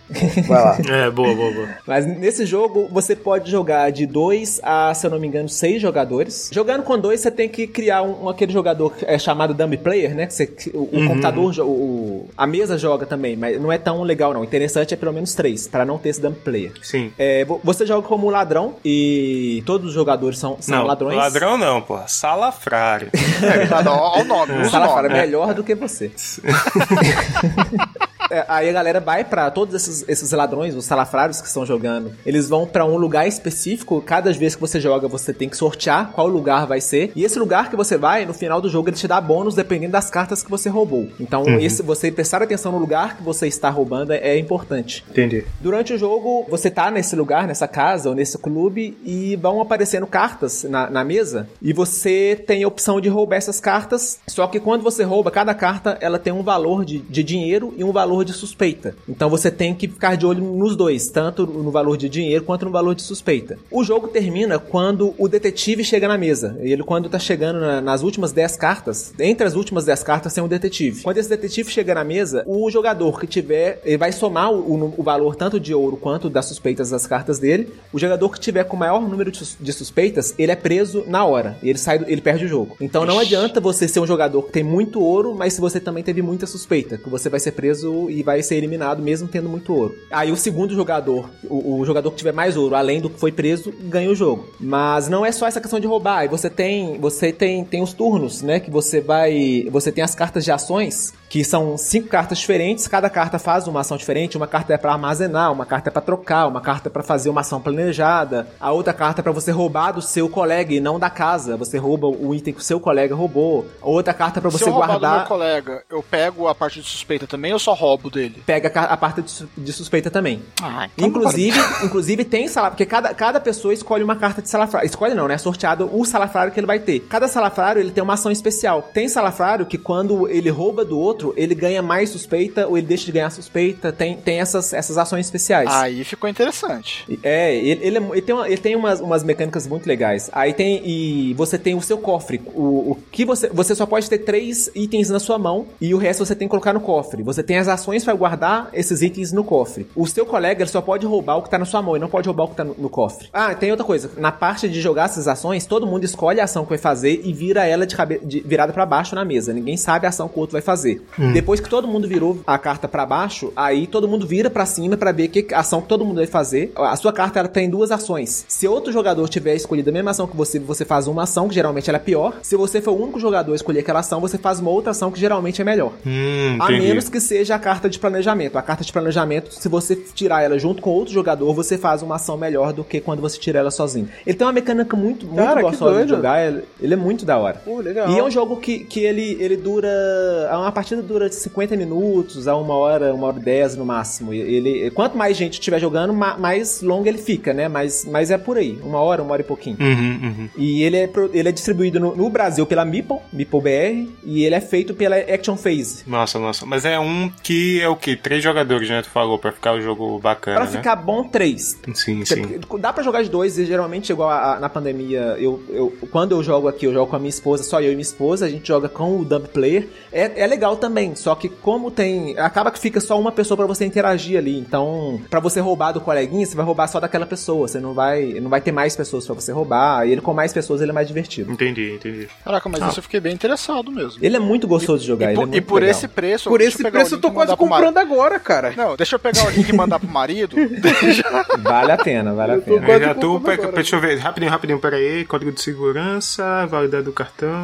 Speaker 3: vai lá. [LAUGHS]
Speaker 1: É, boa, boa, boa.
Speaker 4: Mas nesse jogo, você pode jogar de dois a, se eu não me engano, seis jogadores. Jogando com dois, você tem que criar um, um aquele jogador é chamado dummy player, né? Que você, o, o uhum. computador, o, a mesa joga também, mas não é tão legal não. O interessante é pelo menos três, para não ter esse dummy player.
Speaker 1: Sim.
Speaker 4: É, você joga como ladrão e todos os jogadores são, são
Speaker 1: não,
Speaker 4: ladrões.
Speaker 1: Ladrão não, pô. Salafrário. [LAUGHS]
Speaker 2: é, olha o nome.
Speaker 4: Salafrário é melhor do que você. [LAUGHS] É, aí a galera vai para todos esses, esses ladrões, os salafrários que estão jogando. Eles vão para um lugar específico. Cada vez que você joga, você tem que sortear qual lugar vai ser. E esse lugar que você vai, no final do jogo, ele te dá bônus dependendo das cartas que você roubou. Então, uhum. esse, você prestar atenção no lugar que você está roubando é, é importante.
Speaker 1: Entendi.
Speaker 4: Durante o jogo, você tá nesse lugar, nessa casa ou nesse clube e vão aparecendo cartas na, na mesa e você tem a opção de roubar essas cartas. Só que quando você rouba, cada carta ela tem um valor de, de dinheiro e um valor valor de suspeita. Então você tem que ficar de olho nos dois, tanto no valor de dinheiro quanto no valor de suspeita. O jogo termina quando o detetive chega na mesa. Ele, quando tá chegando na, nas últimas 10 cartas, entre as últimas 10 cartas tem um detetive. Quando esse detetive chega na mesa, o jogador que tiver, ele vai somar o, o valor tanto de ouro quanto das suspeitas das cartas dele. O jogador que tiver com o maior número de suspeitas, ele é preso na hora. E ele sai, ele perde o jogo. Então não adianta você ser um jogador que tem muito ouro, mas se você também teve muita suspeita, que você vai ser preso e vai ser eliminado mesmo tendo muito ouro. Aí o segundo jogador, o, o, jogador que tiver mais ouro, além do que foi preso, ganha o jogo. Mas não é só essa questão de roubar. Você tem, você tem, tem os turnos, né? Que você vai, você tem as cartas de ações que são cinco cartas diferentes, cada carta faz uma ação diferente, uma carta é para armazenar, uma carta é para trocar, uma carta é para fazer uma ação planejada, a outra carta é para você roubar do seu colega e não da casa, você rouba o item que o seu colega roubou, a outra carta é para você
Speaker 2: Se eu
Speaker 4: guardar.
Speaker 2: do meu colega, eu pego a parte de suspeita também ou só roubo dele?
Speaker 4: Pega a parte de suspeita também. Ah, então inclusive, [LAUGHS] inclusive tem salafrário, porque cada, cada pessoa escolhe uma carta de salafrário. Escolhe não, né? É sorteado o salafrário que ele vai ter. Cada salafrário ele tem uma ação especial. Tem salafrário que quando ele rouba do outro outro, ele ganha mais suspeita ou ele deixa de ganhar suspeita. Tem, tem essas, essas ações especiais.
Speaker 2: Aí ficou interessante.
Speaker 4: É, ele, ele, é, ele tem, uma, ele tem umas, umas mecânicas muito legais. Aí tem. E você tem o seu cofre. O, o que você. Você só pode ter três itens na sua mão e o resto você tem que colocar no cofre. Você tem as ações para guardar esses itens no cofre. O seu colega ele só pode roubar o que tá na sua mão e não pode roubar o que tá no, no cofre. Ah, tem outra coisa. Na parte de jogar essas ações, todo mundo escolhe a ação que vai fazer e vira ela de, cabe... de virada para baixo na mesa. Ninguém sabe a ação que o outro vai fazer. Hum. Depois que todo mundo virou a carta para baixo, aí todo mundo vira para cima para ver que ação que todo mundo vai fazer. A sua carta ela tem duas ações. Se outro jogador tiver escolhido a mesma ação que você, você faz uma ação que geralmente ela é pior. Se você for o único jogador a escolher aquela ação, você faz uma outra ação que geralmente é melhor.
Speaker 1: Hum,
Speaker 4: a menos que seja a carta de planejamento. A carta de planejamento, se você tirar ela junto com outro jogador, você faz uma ação melhor do que quando você tira ela sozinho. Ele tem uma mecânica muito, muito Cara, gostosa de jogar. Ele, é muito da hora. E é um jogo que, que ele, ele dura. Uma partida dura 50 minutos a uma hora, uma hora e dez no máximo. Ele, quanto mais gente estiver jogando, mais longo ele fica, né? Mas, mas é por aí, uma hora, uma hora e pouquinho.
Speaker 1: Uhum, uhum.
Speaker 4: E ele é, ele é distribuído no, no, Brasil pela Meeple, Meeple BR, e ele é feito pela Action Phase.
Speaker 1: Nossa, nossa. Mas é um que é o que? Três jogadores, né? Tu falou, pra ficar o jogo bacana.
Speaker 4: Pra
Speaker 1: né?
Speaker 4: ficar bom, três.
Speaker 1: Sim, sim.
Speaker 4: Dá pra jogar de dois, e geralmente, igual a, a, na pandemia, eu, eu, quando eu jogo aqui, eu jogo com a minha esposa, só eu e minha esposa, a gente joga com o Dump Player. É, é legal também também. Só que como tem. Acaba que fica só uma pessoa para você interagir ali. Então, para você roubar do coleguinha, você vai roubar só daquela pessoa. Você não vai. Não vai ter mais pessoas para você roubar. E ele com mais pessoas ele é mais divertido.
Speaker 1: Entendi, entendi.
Speaker 2: Caraca, mas ah. isso eu fiquei bem interessado mesmo.
Speaker 4: Ele é muito gostoso de jogar.
Speaker 2: E,
Speaker 4: por,
Speaker 2: é e por esse preço.
Speaker 3: Por esse preço eu tô quase comprando agora, cara.
Speaker 2: Não, deixa eu pegar o link e mandar pro marido. [LAUGHS]
Speaker 4: vale a pena, vale a pena.
Speaker 1: Eu já tô. Pega, deixa eu ver. Rapidinho, rapidinho, pera aí. Código de segurança, validade do cartão.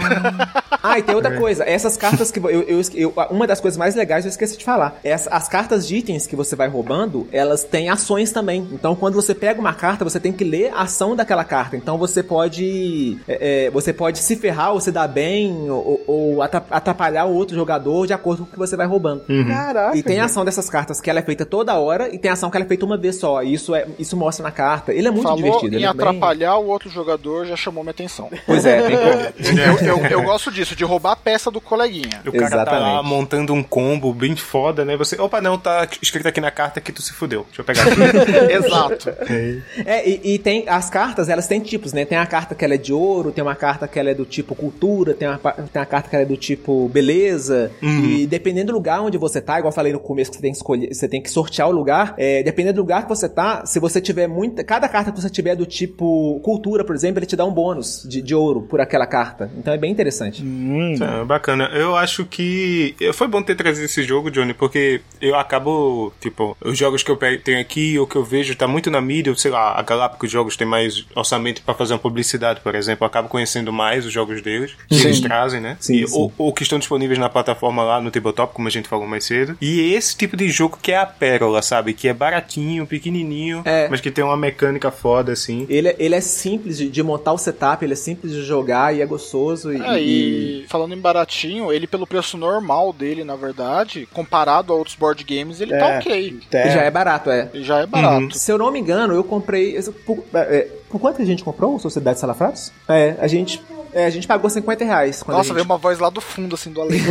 Speaker 4: ah, e tem outra é. coisa. Essas cartas que eu, eu, eu, Uma das coisas mais legais eu esqueci de falar. Essa, as cartas de itens que você vai roubando, elas têm ações também. Então, quando você pega uma carta, você tem que ler a ação daquela carta. Então, você pode. É, é você pode se ferrar ou se dar bem, ou, ou atrapalhar o outro jogador de acordo com o que você vai roubando.
Speaker 3: Uhum. Caraca.
Speaker 4: E tem a ação dessas cartas que ela é feita toda hora, e tem a ação que ela é feita uma vez só. E isso, é, isso mostra na carta. Ele é muito
Speaker 2: Falou
Speaker 4: divertido.
Speaker 2: Em
Speaker 4: é
Speaker 2: atrapalhar bem... o outro jogador já chamou minha atenção.
Speaker 4: Pois é, [LAUGHS]
Speaker 2: eu, eu, eu, gosto disso, de roubar a peça do coleguinha.
Speaker 1: O cara Exatamente. tá lá montando um combo bem foda, né? Você, opa, não, tá escrito aqui na carta que tu se fudeu. Deixa eu pegar aqui. [LAUGHS]
Speaker 2: Exato.
Speaker 4: É, é e, e, tem as cartas, elas têm tipos, né? Tem a carta que ela é de ouro, tem uma carta que ela é do tipo cultura, tem uma, tem uma carta que ela é do tipo beleza. Uhum. E dependendo do lugar onde você tá, igual eu falei no começo que você tem que escolher, você tem que sortear o lugar. É, dependendo do lugar que você tá, se você tiver muita. Cada carta que você tiver do tipo cultura, por exemplo, ele te dá um bônus de, de ouro por aquela carta. Então é bem interessante.
Speaker 1: Hum. É, bacana. Eu acho que. Foi bom ter trazido esse jogo, Johnny, porque eu acabo. Tipo, os jogos que eu tenho aqui, ou que eu vejo, tá muito na mídia, sei lá, a Galápagos Jogos tem mais orçamento para fazer uma publicidade, por exemplo. Eu acabo conhecendo mais os jogos deles, que sim. eles trazem, né? Sim, e, sim. Ou, ou, que estão disponíveis na plataforma lá no Tabletop, como a gente falou mais cedo. E esse tipo de jogo que é a pérola, sabe? Que é baratinho, pequenininho, é. mas que tem uma mecânica foda, assim.
Speaker 4: Ele, é, ele é simples de, de, montar o setup, ele é simples de jogar e é gostoso. E, é,
Speaker 2: e, e, falando em baratinho, ele pelo preço normal dele, na verdade, comparado a outros board games, ele tá é, tá ok.
Speaker 4: É. Já é barato, é.
Speaker 2: Já é barato. Uhum.
Speaker 4: Se eu não me engano, eu comprei. Por, é, por quanto que a gente comprou o Sociedade Salafratos? É, a gente é, a gente pagou 50 reais.
Speaker 2: Nossa,
Speaker 4: gente...
Speaker 2: veio uma voz lá do fundo, assim, do além. [LAUGHS]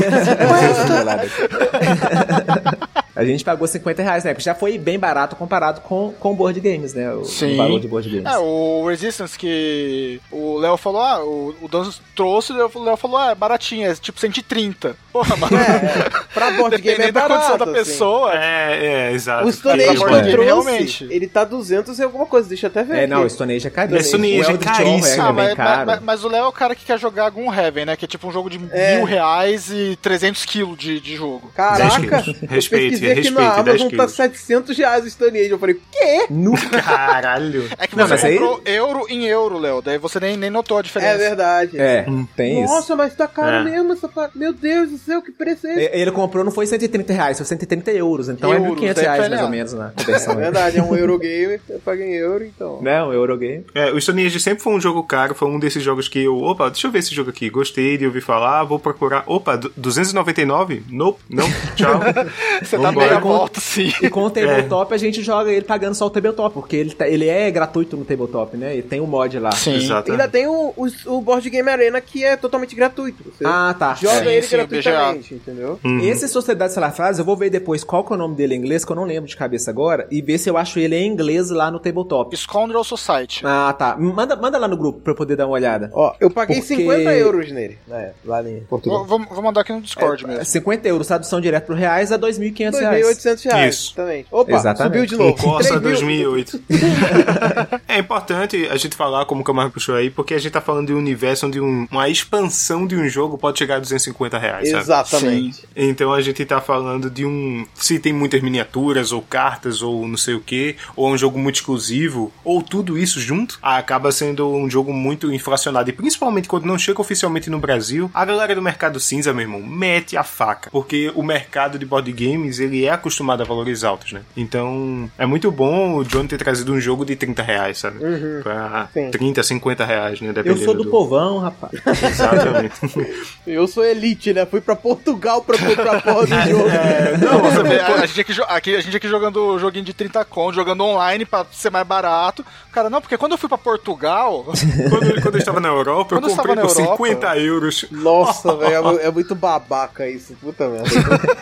Speaker 4: A gente pagou 50 reais na época. Já foi bem barato comparado com, com board games, né? O,
Speaker 2: Sim.
Speaker 4: o valor de board games.
Speaker 2: É, o Resistance que o Léo falou, ah, o, o Danzo trouxe, o Léo falou, ah, é baratinho, é tipo 130. Porra, mano. É,
Speaker 3: pra board game é barato,
Speaker 2: da condição da assim. pessoa.
Speaker 1: É, é, exato.
Speaker 3: O Stone Age que eu trouxe, realmente. ele tá 200 e alguma coisa, deixa eu até ver
Speaker 4: É,
Speaker 3: aqui.
Speaker 4: não, o Stone É caríssimo.
Speaker 1: Age é caríssimo.
Speaker 2: Ah, mas, mas, mas, o Léo é o cara que quer jogar Heaven, né? Que é tipo um jogo de é. mil reais e 300 quilos de, de jogo.
Speaker 3: Caraca! Respeite, respeite, aqui na Amazon tá 700 reais o Stone Age. Eu falei, quê?
Speaker 1: No [LAUGHS] caralho!
Speaker 2: É que você não, comprou aí... euro em euro, Léo. Daí você nem, nem notou a diferença.
Speaker 3: É verdade.
Speaker 4: É, hum, tem
Speaker 3: Nossa, isso. Nossa, mas tá caro é. mesmo essa Meu Deus do céu, que preço é esse?
Speaker 4: Ele comprou, não foi 130 reais, foi 130 euros. Então é euros, é 1.500 reais, mais ou menos, na conversão.
Speaker 3: É verdade, é um Eurogame, eu paguei em euro, então.
Speaker 4: Não, Eurogame.
Speaker 1: É, o Stone Age sempre foi um jogo caro, foi um desses jogos que eu, opa, deixa eu ver esse jogo aqui, gostei de ouvir falar, vou procurar. Opa, 299? Nope, não, tchau. [LAUGHS]
Speaker 2: Você tá meio a volta, sim.
Speaker 4: E com o tabletop é. a gente joga ele pagando só o tabletop, porque ele, tá, ele é gratuito no tabletop, né? E tem o um mod lá.
Speaker 3: Sim. Exato. Ainda tem o, o, o, Board Game Arena que é totalmente gratuito. Você
Speaker 4: ah, tá.
Speaker 3: Joga sim, ele sim, gratuitamente, entendeu?
Speaker 4: Uhum. Esse Sociedade Salafrases, eu vou ver depois qual que é o nome dele em inglês, que eu não lembro de cabeça agora, e ver se eu acho ele em inglês lá no tabletop.
Speaker 2: Scoundrel Society.
Speaker 4: Ah, tá. Manda, manda lá no grupo pra eu poder dar uma olhada.
Speaker 3: Ó, eu paguei porque... 50 euros nele, né? Lá em Portugal.
Speaker 2: Vou, vou, mandar aqui no Discord
Speaker 4: é,
Speaker 2: mesmo.
Speaker 4: 50 euros, tradução direto pro reais a 2.500 reais.
Speaker 3: 2.800 reais. Isso. Também. Opa, Exatamente. subiu de novo.
Speaker 1: Corsa 2008. [LAUGHS] é importante a gente falar, como o Camargo puxou aí, porque a gente tá falando de um universo onde um, uma expansão de um jogo pode chegar a 250 reais,
Speaker 3: sabe? Exatamente. Sim.
Speaker 1: Então a gente tá falando de um... Se tem muitas miniaturas, ou cartas, ou não sei o que, ou é um jogo muito exclusivo, ou tudo isso junto, acaba sendo um jogo muito inflacionado. E principalmente quando não chega oficialmente no Brasil, a galera do mercado cinza, meu irmão, mete a faca. Porque o mercado de board games, ele é acostumado a valores altos, né? Então, é muito bom o John ter trazido um jogo de 30 reais, sabe? Uhum. Pra Sim. 30, 50 reais, né?
Speaker 4: Eu sou do, do, povão, rapaz.
Speaker 1: Exatamente. [LAUGHS]
Speaker 3: eu sou elite, né? Fui pra Portugal pra comprar porra do [LAUGHS] é, jogo. É,
Speaker 2: não, você vê, a gente, aqui, aqui, a gente aqui jogando joguinho de 30 conto, jogando online pra ser mais barato. Cara, não, porque quando eu fui pra Portugal. [LAUGHS]
Speaker 1: quando, quando eu estava na Europa, eu comprei por Europa, 50 euros.
Speaker 3: Nossa, [LAUGHS] velho, é, é muito babaca isso. Puta merda.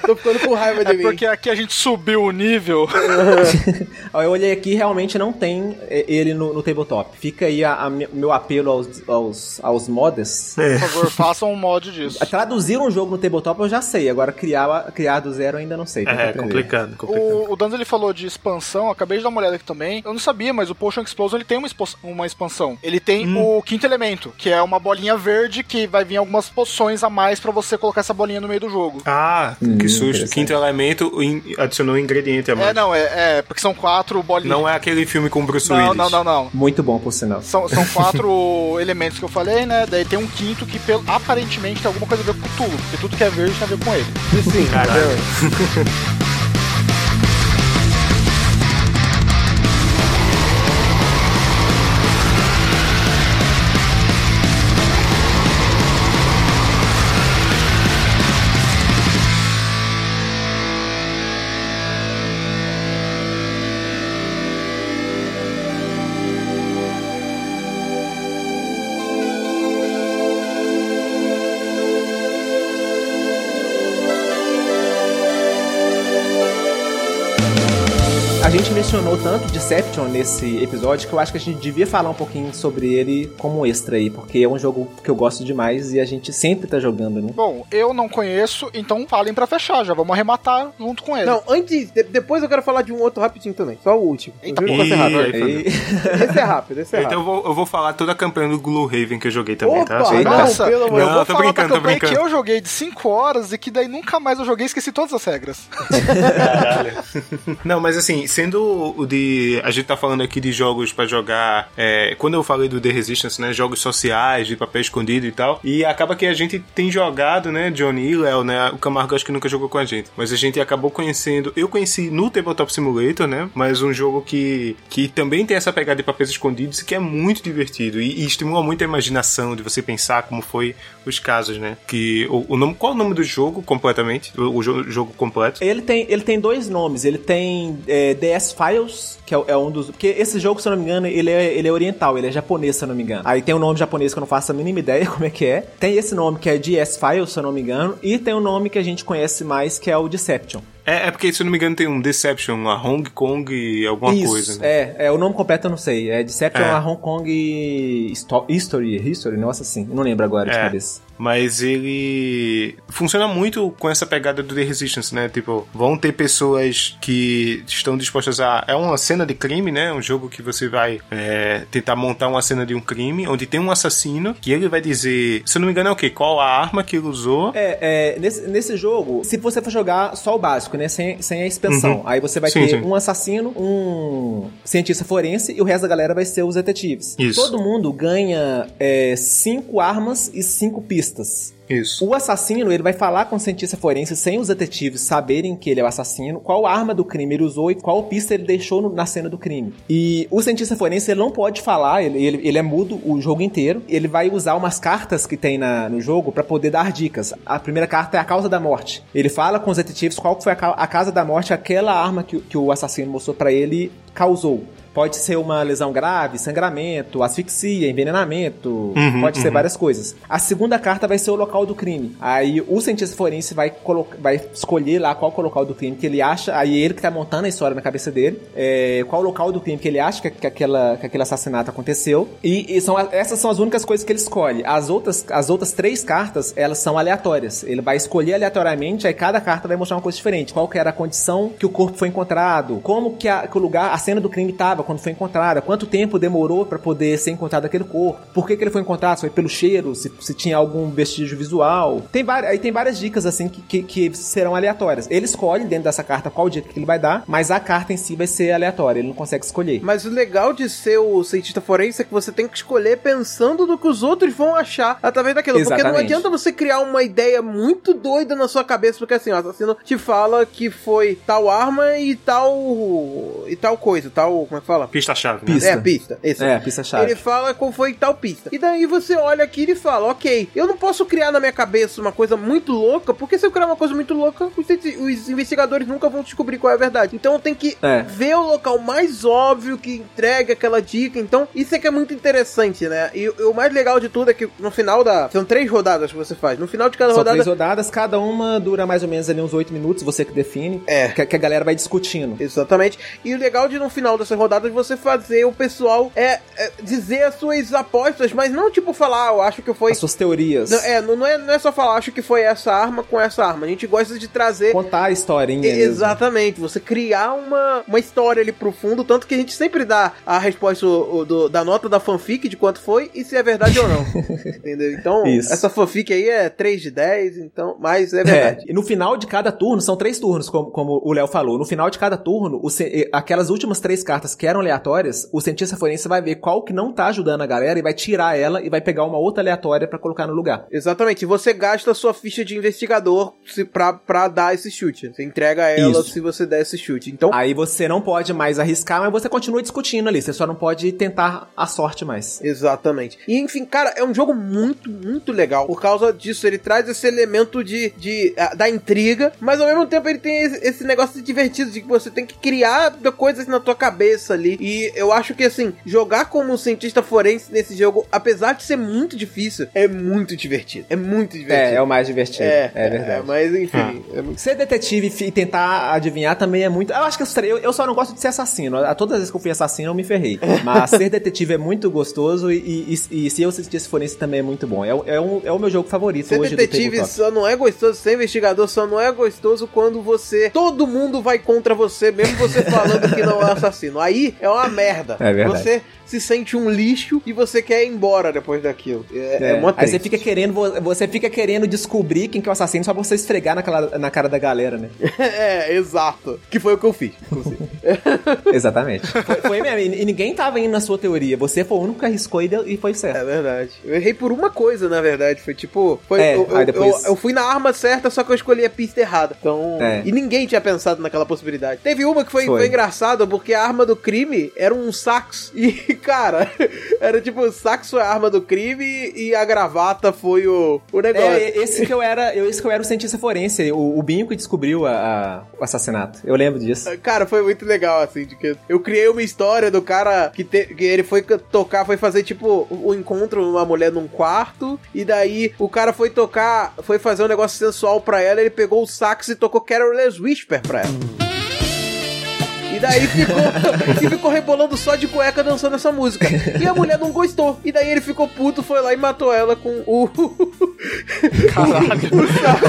Speaker 3: Tô ficando com raiva de é mim.
Speaker 2: Porque aqui a gente subiu o nível. [LAUGHS]
Speaker 4: eu olhei aqui realmente não tem. Ele ele no, no tabletop. Fica aí a, a meu apelo aos, aos, aos modders.
Speaker 2: É. Por favor, façam um mod disso.
Speaker 4: Traduzir um jogo no tabletop eu já sei, agora criar, criar do zero eu ainda não sei.
Speaker 1: É, complicado, complicado.
Speaker 2: O, o Danzo ele falou de expansão, acabei de dar uma olhada aqui também. Eu não sabia, mas o Potion Explosion ele tem uma, uma expansão. Ele tem hum. o quinto elemento, que é uma bolinha verde que vai vir algumas poções a mais para você colocar essa bolinha no meio do jogo.
Speaker 1: Ah, hum, que susto. Quinto elemento adicionou um ingrediente a mais.
Speaker 2: É, não, é, é, porque são quatro bolinhas.
Speaker 1: Não é aquele filme com Bruce
Speaker 2: não,
Speaker 1: Willis.
Speaker 2: Não, não, não.
Speaker 4: Muito bom, por sinal.
Speaker 2: São, são [LAUGHS] quatro elementos que eu falei, né? Daí tem um quinto que aparentemente tem alguma coisa a ver com tudo, porque tudo que é verde tem a ver com ele.
Speaker 1: Sim, caralho. [LAUGHS]
Speaker 4: tanto Deception nesse episódio que eu acho que a gente devia falar um pouquinho sobre ele como extra aí, porque é um jogo que eu gosto demais e a gente sempre tá jogando, né?
Speaker 2: Bom, eu não conheço, então falem para fechar, já vamos arrematar junto com ele.
Speaker 3: Não, antes, de, depois eu quero falar de um outro rapidinho também, só o último.
Speaker 2: Eita,
Speaker 3: e...
Speaker 2: esse
Speaker 3: é rápido. E... esse é rápido, esse é rápido.
Speaker 1: Então eu vou, eu vou falar toda a campanha do Gloomhaven que eu joguei também,
Speaker 3: Opa,
Speaker 1: tá?
Speaker 3: Não, Nossa, pelo
Speaker 2: amor, eu vou falar brincando, da campanha que eu joguei de 5 horas e que daí nunca mais eu joguei e esqueci todas as regras. [LAUGHS]
Speaker 1: não, mas assim, sendo o de a gente tá falando aqui de jogos para jogar. É, quando eu falei do The Resistance, né? Jogos sociais, de papel escondido e tal. E acaba que a gente tem jogado, né? Johnny e Léo, né? O Camargo acho que nunca jogou com a gente. Mas a gente acabou conhecendo. Eu conheci no Tabletop Simulator, né? Mas um jogo que, que também tem essa pegada de papéis escondidos e que é muito divertido. E, e estimula muito a imaginação de você pensar como foi os casos, né? Que o, o nome, qual é o nome do jogo completamente? O, o jogo, completo?
Speaker 4: Ele tem, ele tem dois nomes. Ele tem é, DS Files, que é, é, um dos. Porque esse jogo, se eu não me engano, ele é, ele é oriental, ele é japonês, se eu não me engano. Aí tem um nome japonês que eu não faço a mínima ideia [LAUGHS] como é que é. Tem esse nome que é DS Files, se eu não me engano. E tem um nome que a gente conhece mais, que é o Deception.
Speaker 1: É, é porque, se eu não me engano, tem um Deception, a Hong Kong e alguma
Speaker 4: Isso,
Speaker 1: coisa. Né?
Speaker 4: É, é, o nome completo eu não sei. É Deception, é. a Hong Kong History, History, nossa, assim. Eu não lembro agora de é. cabeça.
Speaker 1: Mas ele funciona muito com essa pegada do The Resistance, né? Tipo, vão ter pessoas que estão dispostas a. É uma cena de crime, né? Um jogo que você vai é, tentar montar uma cena de um crime, onde tem um assassino, que ele vai dizer. Se eu não me engano, é o quê? Qual a arma que ele usou?
Speaker 4: É, é nesse, nesse jogo, se você for jogar só o básico, né? Sem, sem a expansão, uhum. aí você vai sim, ter sim. um assassino, um cientista forense e o resto da galera vai ser os detetives.
Speaker 1: Isso.
Speaker 4: Todo mundo ganha é, cinco armas e cinco pistas pistas.
Speaker 1: Isso.
Speaker 4: O assassino, ele vai falar com o cientista forense sem os detetives saberem que ele é o assassino, qual arma do crime ele usou e qual pista ele deixou no, na cena do crime. E o cientista forense, ele não pode falar, ele, ele, ele é mudo o jogo inteiro. Ele vai usar umas cartas que tem na, no jogo para poder dar dicas. A primeira carta é a causa da morte. Ele fala com os detetives qual foi a, a causa da morte, aquela arma que, que o assassino mostrou para ele causou. Pode ser uma lesão grave, sangramento, asfixia, envenenamento, uhum, pode ser uhum. várias coisas. A segunda carta vai ser o local do crime. Aí o cientista forense vai, vai escolher lá qual é o local do crime que ele acha, aí ele que tá montando a história na cabeça dele, é, qual o local do crime que ele acha que, que, aquela, que aquele assassinato aconteceu. E, e, são, essas são as únicas coisas que ele escolhe. As outras, as outras três cartas, elas são aleatórias. Ele vai escolher aleatoriamente, aí cada carta vai mostrar uma coisa diferente. Qual que era a condição que o corpo foi encontrado, como que, a, que o lugar, a cena do crime estava quando foi encontrada, quanto tempo demorou para poder ser encontrado aquele corpo, por que, que ele foi encontrado, se foi pelo cheiro, se, se tinha algum vestígio visual. Tem várias, aí tem várias dicas assim que, que, que, serão aleatórias. Ele escolhe dentro dessa carta qual dica que ele vai dar, mas a carta em si vai ser aleatória, ele não consegue escolher.
Speaker 3: Mas o legal de ser o cientista forense é que você tem que escolher pensando no que os outros vão achar através daquilo. Exatamente. Porque não adianta você criar uma ideia muito doida na sua cabeça, porque assim, o assassino te fala que foi tal arma e tal. e tal coisa, tal. Como é que fala?
Speaker 1: Pista-chave.
Speaker 3: Né? Pista. É, pista.
Speaker 4: É, pista-chave.
Speaker 3: Ele fala qual foi tal pista. E daí você olha aqui e fala, ok, eu não posso criar na minha cabeça uma coisa muito louca, porque se eu criar uma coisa muito louca, os, os investigadores nunca vão descobrir qual é a verdade. Então eu tenho que é. ver o local mais óbvio que entregue aquela dica. Então, isso é que é muito interessante, né? E, e, o mais legal de tudo é que no final da. São três rodadas que você faz. No final de cada
Speaker 4: São
Speaker 3: rodada.
Speaker 4: Três rodadas, cada uma dura mais ou menos ali uns oito minutos, você que define. É. Que, que, a galera vai discutindo.
Speaker 3: Exatamente. E o legal de no final dessas rodadas você fazer o pessoal é, é dizer as suas apostas, mas não tipo falar, ah, eu acho que foi.
Speaker 4: As suas teorias.
Speaker 3: Não, é, não, não, é, não é só falar, acho que foi essa arma com essa arma. A gente gosta de trazer.
Speaker 4: Contar a historinha.
Speaker 3: Exatamente. Mesmo. Você criar uma, uma história ali pro fundo, tanto que a gente sempre dá a resposta o, do, da nota da fanfic de quanto foi e se é verdade ou não. [LAUGHS] Entendeu? Então, Isso. essa fanfic aí é 3 de 10, então, mas é verdade.
Speaker 4: É, e no final de cada turno, são três turnos, como, como o Léo falou. No final de cada turno, o, aquelas últimas três cartas que eram aleatórias, o cientista forense vai ver qual que não tá ajudando a galera e vai tirar ela e vai pegar uma outra aleatória para colocar no lugar.
Speaker 3: Exatamente. Você gasta a sua ficha de investigador se, pra, pra dar esse chute. Você entrega ela Isso. se você der esse chute. Então.
Speaker 4: Aí você não pode mais arriscar, mas você continua discutindo ali. Você só não pode tentar a sorte mais.
Speaker 3: Exatamente. E enfim, cara, é um jogo muito, muito legal. Por causa disso, ele traz esse elemento de, de da intriga, mas ao mesmo tempo ele tem esse negócio de divertido, de que você tem que criar coisas na tua cabeça ali. E eu acho que assim, jogar como um cientista forense nesse jogo, apesar de ser muito difícil, é muito divertido. É muito divertido.
Speaker 4: É, é o mais divertido. É, é verdade. É,
Speaker 3: mas enfim.
Speaker 4: Ah. É... Ser detetive e tentar adivinhar também é muito. Eu acho que eu, eu só não gosto de ser assassino. Todas as vezes que eu fui assassino, eu me ferrei. [LAUGHS] Mas ser detetive é muito gostoso e, e, e se eu assistisse forense também é muito bom. É, é, um, é o meu jogo favorito
Speaker 3: ser
Speaker 4: hoje
Speaker 3: detetive só não é gostoso, ser investigador só não é gostoso quando você. Todo mundo vai contra você, mesmo você falando que não é assassino. Aí é uma merda.
Speaker 4: É verdade.
Speaker 3: Você se sente um lixo e você quer ir embora depois daquilo. É, é.
Speaker 4: é Aí você fica querendo, você fica querendo descobrir quem que é o assassino só pra você esfregar naquela, na cara da galera, né? [LAUGHS]
Speaker 3: é, exato. Que foi o que eu fiz. [LAUGHS]
Speaker 4: Exatamente. Foi, foi mesmo. E ninguém tava indo na sua teoria. Você foi o único que arriscou e, deu, e foi certo.
Speaker 3: É verdade. Eu errei por uma coisa, na verdade. Foi tipo. Foi, é, eu, eu, depois... eu, eu, fui na arma certa, só que eu escolhi a pista errada. Então. É. E ninguém tinha pensado naquela possibilidade. Teve uma que foi, foi. foi engraçada, porque a arma do crime era um sax. E, [LAUGHS] cara, era tipo, saxo é a arma do crime e a gravata foi o, o negócio. É,
Speaker 4: esse que eu era, eu, esse que eu era o cientista forense, o, o Binho que descobriu a, a, o assassinato. Eu lembro disso.
Speaker 3: Cara, foi muito legal, assim, de que eu criei uma história do cara que, te, que ele foi tocar, foi fazer tipo o um encontro uma mulher num quarto, e daí o cara foi tocar, foi fazer um negócio sensual pra ela, ele pegou o sax e tocou Carol's Whisper pra ela. E daí ficou, [LAUGHS] e ficou rebolando só de cueca dançando essa música. E a mulher não gostou. E daí ele ficou puto, foi lá e matou ela com o. [LAUGHS] Caralho.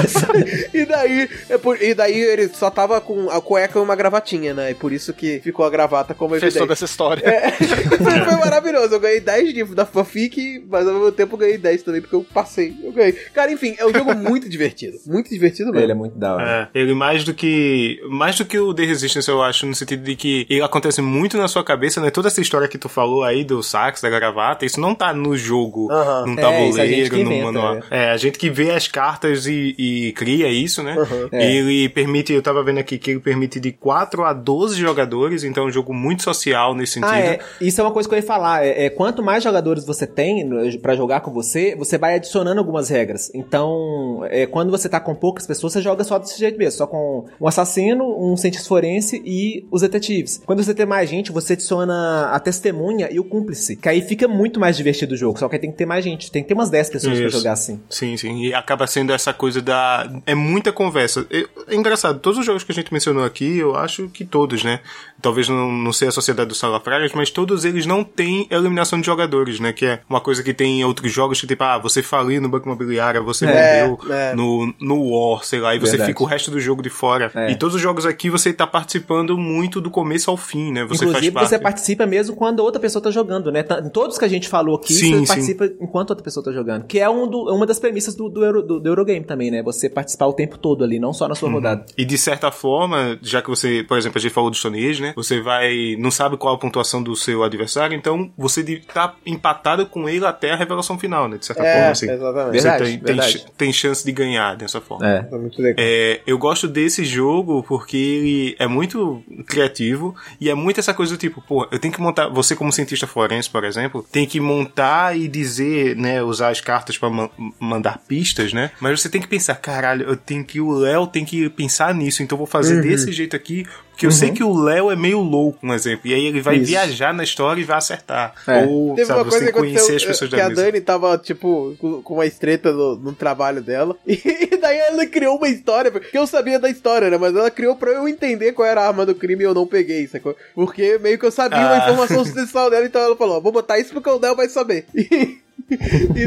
Speaker 3: [LAUGHS] e daí, é por, e daí ele só tava com a cueca e uma gravatinha, né? E por isso que ficou a gravata como
Speaker 2: Fez evidente. toda essa história. É,
Speaker 3: foi, foi, maravilhoso. Eu ganhei 10 livros da fanfic, mas ao mesmo tempo eu ganhei 10 também, porque eu passei. Eu ganhei. Cara, enfim, é um jogo muito divertido. Muito divertido mesmo.
Speaker 4: Ele é muito da hora.
Speaker 1: É, ele mais do que. Mais do que o The Resistance, eu acho, no sentido sentido de que ele acontece muito na sua cabeça, né? Toda essa história que tu falou aí do sax, da gravata, isso não tá no jogo, uhum. num tabuleiro, é, no manual. É. é. a gente que vê as cartas e, e cria isso, né? Uhum. É. Ele permite, eu tava vendo aqui que ele permite de 4 a 12 jogadores, então é um jogo muito social nesse ah, sentido. Ah,
Speaker 4: é. Isso é uma coisa que eu ia falar. É, é quanto mais jogadores você tem para jogar com você, você vai adicionando algumas regras. Então, é, quando você tá com poucas pessoas, você joga só desse jeito mesmo, só com um assassino, um cientista forense e os detetives. Quando você tem mais gente, você adiciona a testemunha e o cúmplice, que aí fica muito mais divertido o jogo, só que aí tem que ter mais gente, tem que ter umas 10 pessoas Isso. pra jogar assim.
Speaker 1: Sim, sim, e acaba sendo essa coisa da... é muita conversa. É engraçado, todos os jogos que a gente mencionou aqui, eu acho que todos, né? Talvez não, não seja a Sociedade do Salafrários, mas todos eles não têm eliminação de jogadores, né? Que é uma coisa que tem em outros jogos, que tipo, ah, você faliu no Banco Imobiliário, você é, morreu é. no, no War, sei lá, e você Verdade. fica o resto do jogo de fora. É. E todos os jogos aqui você tá participando muito do começo ao fim, né?
Speaker 4: Você Inclusive, você participa mesmo quando outra pessoa tá jogando, né? Em todos que a gente falou aqui, sim, você sim. participa enquanto outra pessoa tá jogando. Que é um do, uma das premissas do, do, Euro, do, do, Eurogame também, né? Você participar o tempo todo ali, não só na sua uhum. rodada.
Speaker 1: E de certa forma, já que você, por exemplo, a gente falou do Stone Age, né? Você vai. não sabe qual a pontuação do seu adversário, então você tá empatado com ele até a revelação final, né? De certa
Speaker 3: é,
Speaker 1: forma, assim.
Speaker 3: Exatamente.
Speaker 1: Você verdade, tem, verdade. Tem, tem, chance de ganhar dessa forma.
Speaker 4: É. é
Speaker 1: muito legal. É, eu gosto desse jogo porque ele é muito criativo. E é muito essa coisa do tipo, pô, eu tenho que montar. Você, como cientista forense, por exemplo, tem que montar e dizer, né? Usar as cartas para ma mandar pistas, né? Mas você tem que pensar, caralho, eu tenho que. O Léo tem que pensar nisso, então vou fazer uhum. desse jeito aqui, porque eu uhum. sei que o Léo é meio louco, um exemplo. E aí ele vai Isso. viajar na história e vai acertar. É. Ou,
Speaker 3: Teve sabe, uma coisa você que conhecer as pessoas que da a mesa. Dani tava, tipo, com uma estreita no, no trabalho dela. [LAUGHS] E daí ela criou uma história, porque eu sabia da história, né? Mas ela criou pra eu entender qual era a arma do crime e eu não peguei, sacou? Porque meio que eu sabia ah. uma informação [LAUGHS] sucessal dela, então ela falou, vou botar isso porque o Léo vai saber. [LAUGHS] e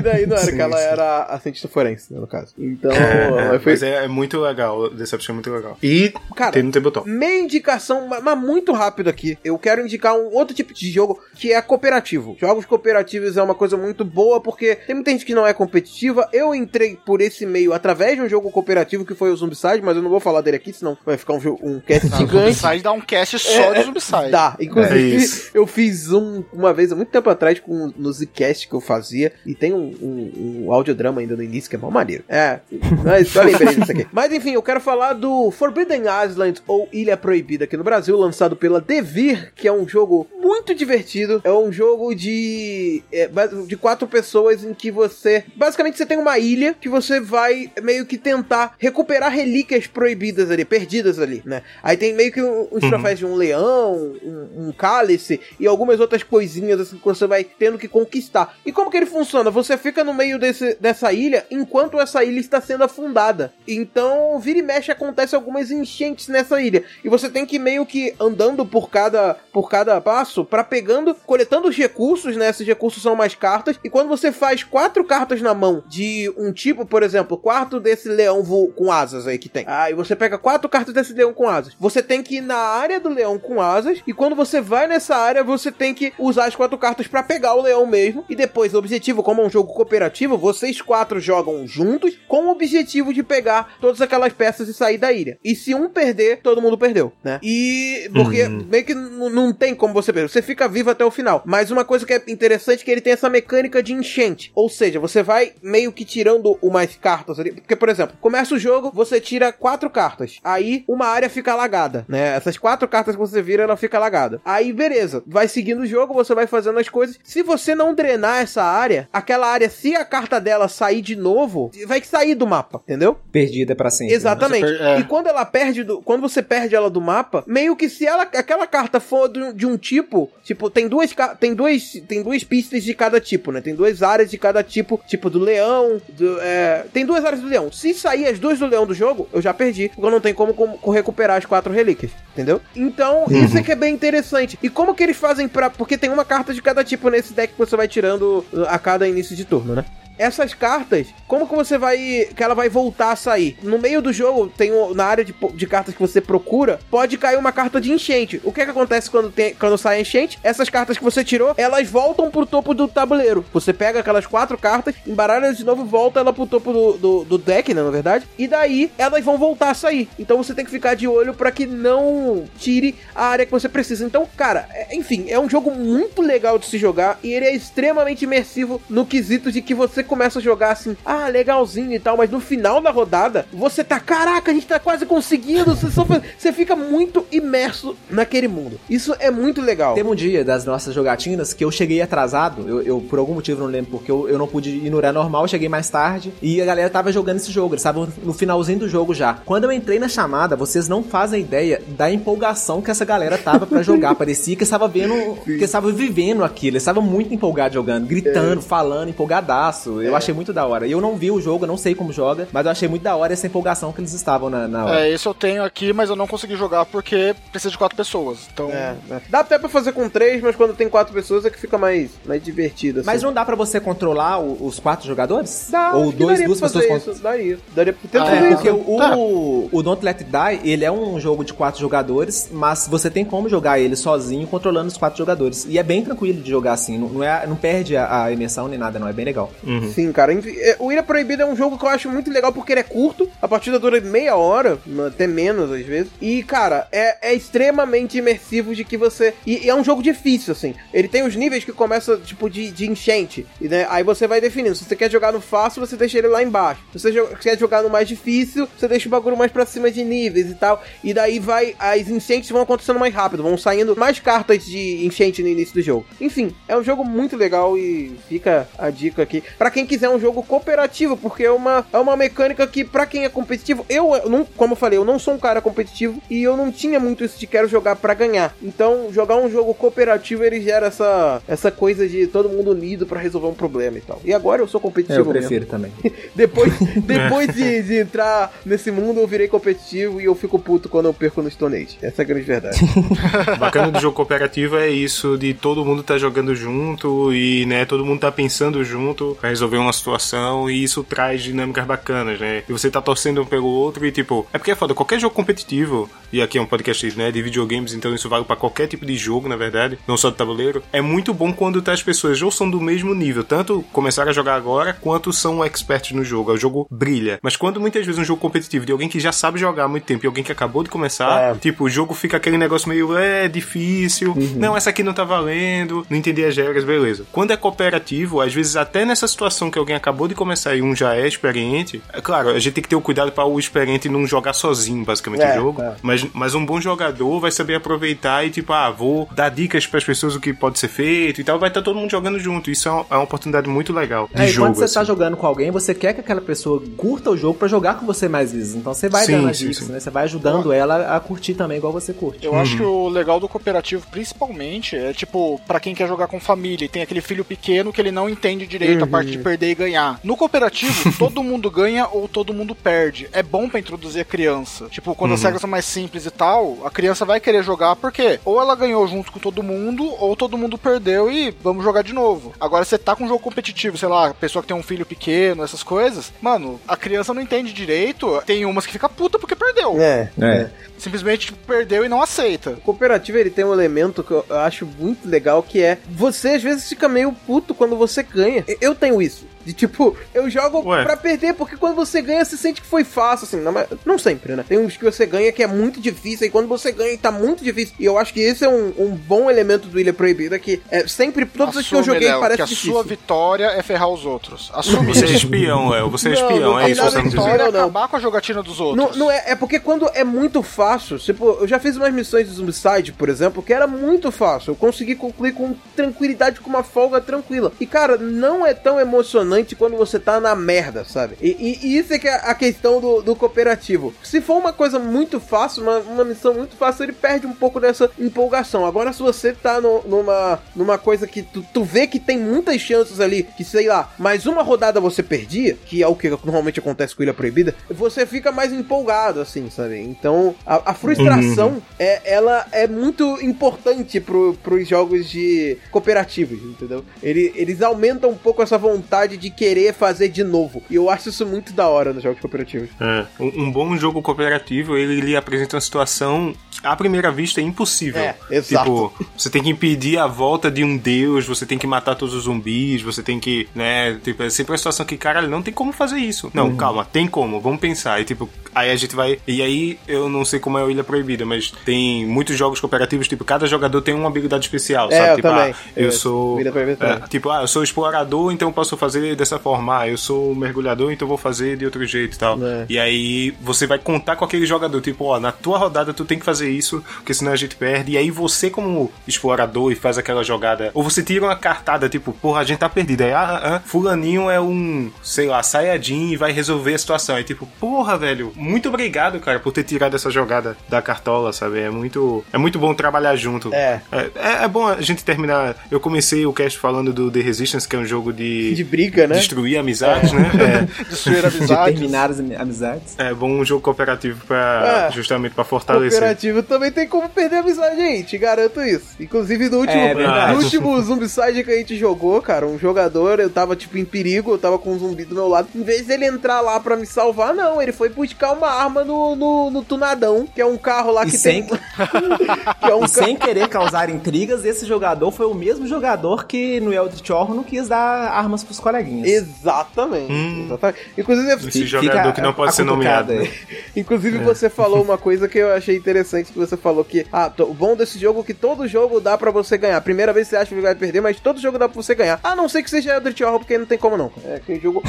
Speaker 3: daí não era sim, que ela sim. era a cientista forense, né, no caso. Então,
Speaker 1: é, é, foi... Mas é, é, muito legal, Deception é muito legal. E
Speaker 3: Cara, tem no Tabletop. Meia indicação, mas muito rápido aqui. Eu quero indicar um outro tipo de jogo que é cooperativo. Jogos cooperativos é uma coisa muito boa porque tem muita gente que não é competitiva. Eu entrei por esse meio através de um jogo cooperativo que foi o Zombicide, mas eu não vou falar dele aqui, senão vai ficar um, um cast não, gigante.
Speaker 2: Zombicide dá um cast só é, de Zombicide.
Speaker 3: Dá. Inclusive, é eu fiz um uma vez, há muito tempo atrás, com no Zcast que eu fazia e tem um, um, um audiodrama ainda no início que é mal maneiro. É, mas eu lembrei disso aqui. [LAUGHS] Mas enfim, eu quero falar do Forbidden Island ou Ilha Proibida aqui no Brasil, lançado pela Devir, que é um jogo muito divertido. É um jogo de, é, de quatro pessoas em que você. Basicamente, você tem uma ilha que você vai meio que tentar recuperar relíquias proibidas ali, perdidas ali, né? Aí tem meio que uns um, troféus de um leão, um, um cálice e algumas outras coisinhas assim que você vai tendo que conquistar. E como que ele funciona? Você fica no meio desse, dessa ilha enquanto essa ilha está sendo afundada. Então, vira e mexe acontece algumas enchentes nessa ilha. E você tem que meio que andando por cada, por cada passo para pegando, coletando os recursos, né? Esses recursos são mais cartas. E quando você faz quatro cartas na mão de um tipo, por exemplo, quarto desse leão com asas aí que tem. Aí você pega quatro cartas desse leão com asas. Você tem que ir na área do leão com asas. E quando você vai nessa área, você tem que usar as quatro cartas para pegar o leão mesmo. E depois o objetivo objetivo, como é um jogo cooperativo, vocês quatro jogam juntos com o objetivo de pegar todas aquelas peças e sair da ilha. E se um perder, todo mundo perdeu, né? E porque uhum. meio que não tem como você perder, você fica vivo até o final. Mas uma coisa que é interessante é que ele tem essa mecânica de enchente. Ou seja, você vai meio que tirando umas cartas ali. Porque, por exemplo, começa o jogo, você tira quatro cartas. Aí uma área fica alagada, né? Essas quatro cartas que você vira, ela fica alagada. Aí, beleza. Vai seguindo o jogo, você vai fazendo as coisas. Se você não drenar essa área, área, aquela área, se a carta dela sair de novo, vai sair do mapa, entendeu?
Speaker 4: Perdida para sempre.
Speaker 3: Né? Exatamente. Per é. E quando ela perde, do, quando você perde ela do mapa, meio que se ela, aquela carta for de, de um tipo, tipo, tem duas, tem duas, tem duas pistas de cada tipo, né? Tem duas áreas de cada tipo, tipo do leão, do, é, tem duas áreas do leão. Se sair as duas do leão do jogo, eu já perdi, porque eu não tenho como, como recuperar as quatro relíquias, entendeu? Então, uhum. isso é que é bem interessante. E como que eles fazem para porque tem uma carta de cada tipo nesse deck que você vai tirando a cada início de turno, né? Essas cartas, como que você vai. que ela vai voltar a sair? No meio do jogo, tem na área de, de cartas que você procura, pode cair uma carta de enchente. O que é que acontece quando, tem, quando sai enchente? Essas cartas que você tirou, elas voltam pro topo do tabuleiro. Você pega aquelas quatro cartas, embaralha de novo, volta ela pro topo do, do, do deck, né? Na verdade. E daí elas vão voltar a sair. Então você tem que ficar de olho para que não tire a área que você precisa. Então, cara, é, enfim, é um jogo muito legal de se jogar e ele é extremamente imersivo no quesito de que você começa a jogar assim, ah, legalzinho e tal, mas no final da rodada, você tá, caraca, a gente tá quase conseguindo, você, só, você fica muito imerso naquele mundo. Isso é muito legal.
Speaker 4: Teve um dia das nossas jogatinas que eu cheguei atrasado, eu, eu por algum motivo não lembro porque eu, eu não pude ir no horário normal, eu cheguei mais tarde e a galera tava jogando esse jogo, eles estavam no finalzinho do jogo já. Quando eu entrei na chamada, vocês não fazem ideia da empolgação que essa galera tava para jogar. Parecia que estava vendo, que estava vivendo aquilo, eles estavam muito empolgados jogando, gritando, é. falando, empolgadaço. Eu é. achei muito da hora. Eu não vi o jogo, eu não sei como joga, mas eu achei muito da hora essa empolgação que eles estavam na, na hora.
Speaker 2: É, esse eu tenho aqui, mas eu não consegui jogar porque precisa de quatro pessoas. Então. É,
Speaker 3: é. Dá até pra fazer com três, mas quando tem quatro pessoas é que fica mais, mais divertido. Assim.
Speaker 4: Mas não dá pra você controlar o, os quatro jogadores?
Speaker 3: Dá,
Speaker 4: Ou dois, duas pessoas
Speaker 3: isso, Daria. Daria
Speaker 4: pra ah, é, Porque o, tá. o, o Don't Let It Die, ele é um jogo de quatro jogadores, mas você tem como jogar ele sozinho, controlando os quatro jogadores. E é bem tranquilo de jogar assim. Não, não, é, não perde a, a imersão nem nada, não. É bem legal.
Speaker 1: Uhum.
Speaker 3: Sim, cara. É, o Ilha Proibida é um jogo que eu acho muito legal porque ele é curto, a partida dura meia hora, até menos às vezes. E, cara, é, é extremamente imersivo de que você. E, e, é um jogo difícil, assim. Ele tem os níveis que começa, tipo, de, de enchente. E, né, aí você vai definindo. Se você quer jogar no fácil, você deixa ele lá embaixo. Se você quer jogar no mais difícil, você deixa o bagulho mais pra cima de níveis e tal. E daí vai. As enchentes vão acontecendo mais rápido, vão saindo mais cartas de enchente no início do jogo. Enfim, é um jogo muito legal e fica a dica aqui. para quem quiser um jogo cooperativo, porque é uma, é uma mecânica que, para quem é competitivo, eu, eu não, como eu falei, eu não sou um cara competitivo e eu não tinha muito isso de quero jogar para ganhar. Então, jogar um jogo cooperativo ele gera essa, essa coisa de todo mundo unido para resolver um problema e tal. E agora eu sou competitivo.
Speaker 4: Eu prefiro mesmo. também. [LAUGHS]
Speaker 3: depois [LAUGHS] depois de, de, entrar nesse mundo, eu virei competitivo e eu fico puto quando eu perco no Stone Age. Essa é a grande verdade. [LAUGHS]
Speaker 1: Bacana do jogo cooperativo é isso de todo mundo tá jogando junto e, né, todo mundo tá pensando junto pra resolver uma situação e isso traz dinâmicas bacanas, né? E você tá torcendo um pelo outro e, tipo, é porque é foda, qualquer jogo competitivo, e aqui é um podcast, né, de videogames, então isso vale para qualquer tipo de jogo, na verdade, não só de tabuleiro, é muito bom quando tá as pessoas ou são do mesmo nível, tanto começaram a jogar agora, quanto são experts no jogo, o jogo brilha. Mas quando muitas vezes um jogo competitivo de alguém que já sabe jogar há muito tempo e alguém que acabou de começar, é. tipo, o jogo fica aquele negócio meio, é, difícil, uhum. não, essa aqui não tá valendo, não entendi as regras, beleza. Quando é cooperativo, às vezes até nessa situação que alguém acabou de começar e um já é experiente, é claro, a gente tem que ter o cuidado para o experiente não jogar sozinho, basicamente, é, o jogo. É. Mas, mas um bom jogador vai saber aproveitar e, tipo, ah, vou dar dicas para as pessoas o que pode ser feito e tal, vai estar tá todo mundo jogando junto. Isso é uma, é uma oportunidade muito legal de
Speaker 4: é,
Speaker 1: jogo.
Speaker 4: quando você tá
Speaker 1: assim.
Speaker 4: tá jogando com alguém, você quer que aquela pessoa curta o jogo para jogar com você mais vezes. Então você vai sim, dando as dicas, né? Você vai ajudando ela a curtir também igual você curte.
Speaker 2: Eu uhum. acho que o legal do cooperativo, principalmente, é tipo, para quem quer jogar com família e tem aquele filho pequeno que ele não entende direito uhum. a parte de perder e ganhar. No cooperativo, [LAUGHS] todo mundo ganha ou todo mundo perde. É bom para introduzir a criança. Tipo, quando uhum. as regras são mais simples e tal, a criança vai querer jogar porque ou ela ganhou junto com todo mundo, ou todo mundo perdeu e vamos jogar de novo. Agora, você tá com um jogo competitivo, sei lá, pessoa que tem um filho pequeno, essas coisas, mano, a criança não entende direito. Tem umas que fica puta porque perdeu.
Speaker 3: É. é.
Speaker 2: Simplesmente perdeu e não aceita.
Speaker 3: O cooperativo ele tem um elemento que eu acho muito legal que é você às vezes fica meio puto quando você ganha. Eu tenho isso. De tipo, eu jogo Ué. pra perder, porque quando você ganha, você sente que foi fácil, assim. Não, não sempre, né? Tem uns que você ganha que é muito difícil, e quando você ganha tá muito difícil. E eu acho que esse é um, um bom elemento do Ilha Proibida, que é sempre, todos os que eu joguei Léo, parece que a
Speaker 2: difícil. sua vitória é ferrar os outros. Assume
Speaker 1: Você é espião, Léo. Você é espião, não, é isso que você
Speaker 2: vitória é acabar com a jogatina dos outros.
Speaker 3: Não, não é, é porque quando é muito fácil, tipo, eu já fiz umas missões de Zombicide, por exemplo, que era muito fácil. Eu consegui concluir com tranquilidade, com uma folga tranquila. E, cara, não é tão emocionante quando você tá na merda, sabe? E, e, e isso é que é a questão do, do, cooperativo. Se for uma coisa muito fácil, uma, uma, missão muito fácil, ele perde um pouco dessa empolgação. Agora, se você tá no, numa, numa coisa que tu, tu vê que tem muitas chances ali, que sei lá, mais uma rodada você perdia, que é o que normalmente acontece com Ilha Proibida, você fica mais empolgado, assim, sabe? Então, a, a frustração, uhum. é, ela é muito importante pro, pros jogos de cooperativos, entendeu? Ele, eles aumentam um pouco essa vontade de querer fazer de novo. E eu acho isso muito da hora nos jogos cooperativos.
Speaker 1: É. Um, um bom jogo cooperativo, ele, ele apresenta uma situação que, à primeira vista, é impossível. É,
Speaker 3: exato.
Speaker 1: Tipo, você tem que impedir a volta de um deus, você tem que matar todos os zumbis, você tem que, né, tipo, é sempre uma situação que, cara, não tem como fazer isso. Não, uhum. calma, tem como, vamos pensar. E, tipo, aí a gente vai... E aí, eu não sei como é o Ilha Proibida, mas tem muitos jogos cooperativos, tipo, cada jogador tem uma habilidade especial,
Speaker 3: é,
Speaker 1: sabe?
Speaker 3: Eu
Speaker 1: tipo,
Speaker 3: também.
Speaker 1: Ah, eu, eu sou... É, tipo, ah, eu sou explorador, então eu posso fazer dessa forma. Ah, eu sou mergulhador, então vou fazer de outro jeito e tal. É. E aí você vai contar com aquele jogador, tipo, ó, na tua rodada tu tem que fazer isso, porque senão a gente perde. E aí você, como explorador, e faz aquela jogada. Ou você tira uma cartada, tipo, porra, a gente tá perdido. Aí, ah, ah, fulaninho é um, sei lá, Sayajin e vai resolver a situação. Aí, tipo, porra, velho, muito obrigado, cara, por ter tirado essa jogada da cartola, sabe? É muito, é muito bom trabalhar junto.
Speaker 3: É.
Speaker 1: É, é, é bom a gente terminar. Eu comecei o cast falando do The Resistance, que é um jogo de. [LAUGHS]
Speaker 3: De briga, né?
Speaker 1: Destruir amizades,
Speaker 3: é.
Speaker 1: né?
Speaker 2: É. [LAUGHS] Destruir amizades.
Speaker 4: De terminar as amizades.
Speaker 1: É bom um jogo cooperativo pra, é. justamente pra fortalecer.
Speaker 3: Cooperativo também tem como perder amizade, gente. Garanto isso. Inclusive no último,
Speaker 4: é,
Speaker 3: no último Zombicide que a gente jogou, cara, um jogador, eu tava tipo em perigo, eu tava com um zumbi do meu lado. Em vez dele entrar lá pra me salvar, não. Ele foi buscar uma arma no, no, no Tunadão, que é um carro lá
Speaker 4: e
Speaker 3: que
Speaker 4: sem... tem. [LAUGHS] que é um e ca... sem querer causar intrigas, esse jogador foi o mesmo jogador que no Eldritch Horror não quis dar armas pros coleguinhas.
Speaker 3: Exatamente.
Speaker 1: Hum.
Speaker 3: exatamente. Inclusive,
Speaker 1: Esse jogador que não pode ser nomeado. né?
Speaker 3: Inclusive, é. você falou uma coisa que eu achei interessante, que você falou que, ah, o bom desse jogo é que todo jogo dá pra você ganhar. Primeira vez você acha que vai perder, mas todo jogo dá pra você ganhar. A não ser que seja Eldritch Horror, porque não tem como não. É que jogo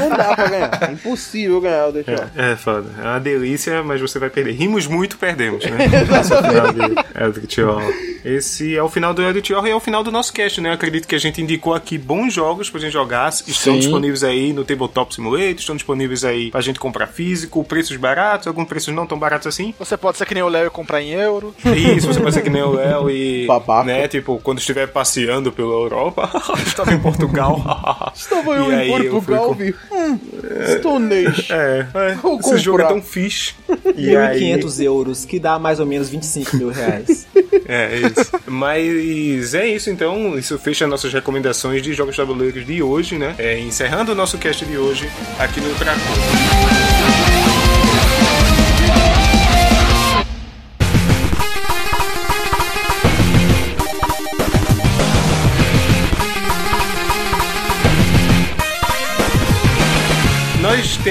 Speaker 3: não dá pra ganhar. É impossível ganhar Eldritch Horror.
Speaker 1: É, é foda. É uma delícia, mas você vai perder. Rimos muito, perdemos, né? [LAUGHS] Eldritch Horror. Esse é o final do Eldritch Horror e é o final do nosso cast, né? Eu acredito que a gente indicou aqui bons jogos pra gente jogar. Estão Sim. disponíveis aí no Tabletop Simulator, estão disponíveis aí pra gente comprar físico, preços baratos, alguns preços não tão baratos assim.
Speaker 2: Você pode ser que nem o Léo e comprar em euro.
Speaker 1: Isso, você pode ser que nem o Léo e. Babaca. Né, tipo, quando estiver passeando pela Europa, [LAUGHS] estava em Portugal. [LAUGHS]
Speaker 3: Estava eu em Portugal, eu vi. Hum, Stonehenge.
Speaker 1: É, é. esse comprar. jogo é tão fixe.
Speaker 4: 1.500 aí... euros, que dá mais ou menos 25 mil reais. [LAUGHS]
Speaker 1: É, é isso. Mas é isso, então. Isso fecha nossas recomendações de jogos tabuleiros de hoje, né? É, encerrando o nosso cast de hoje aqui no Dracon.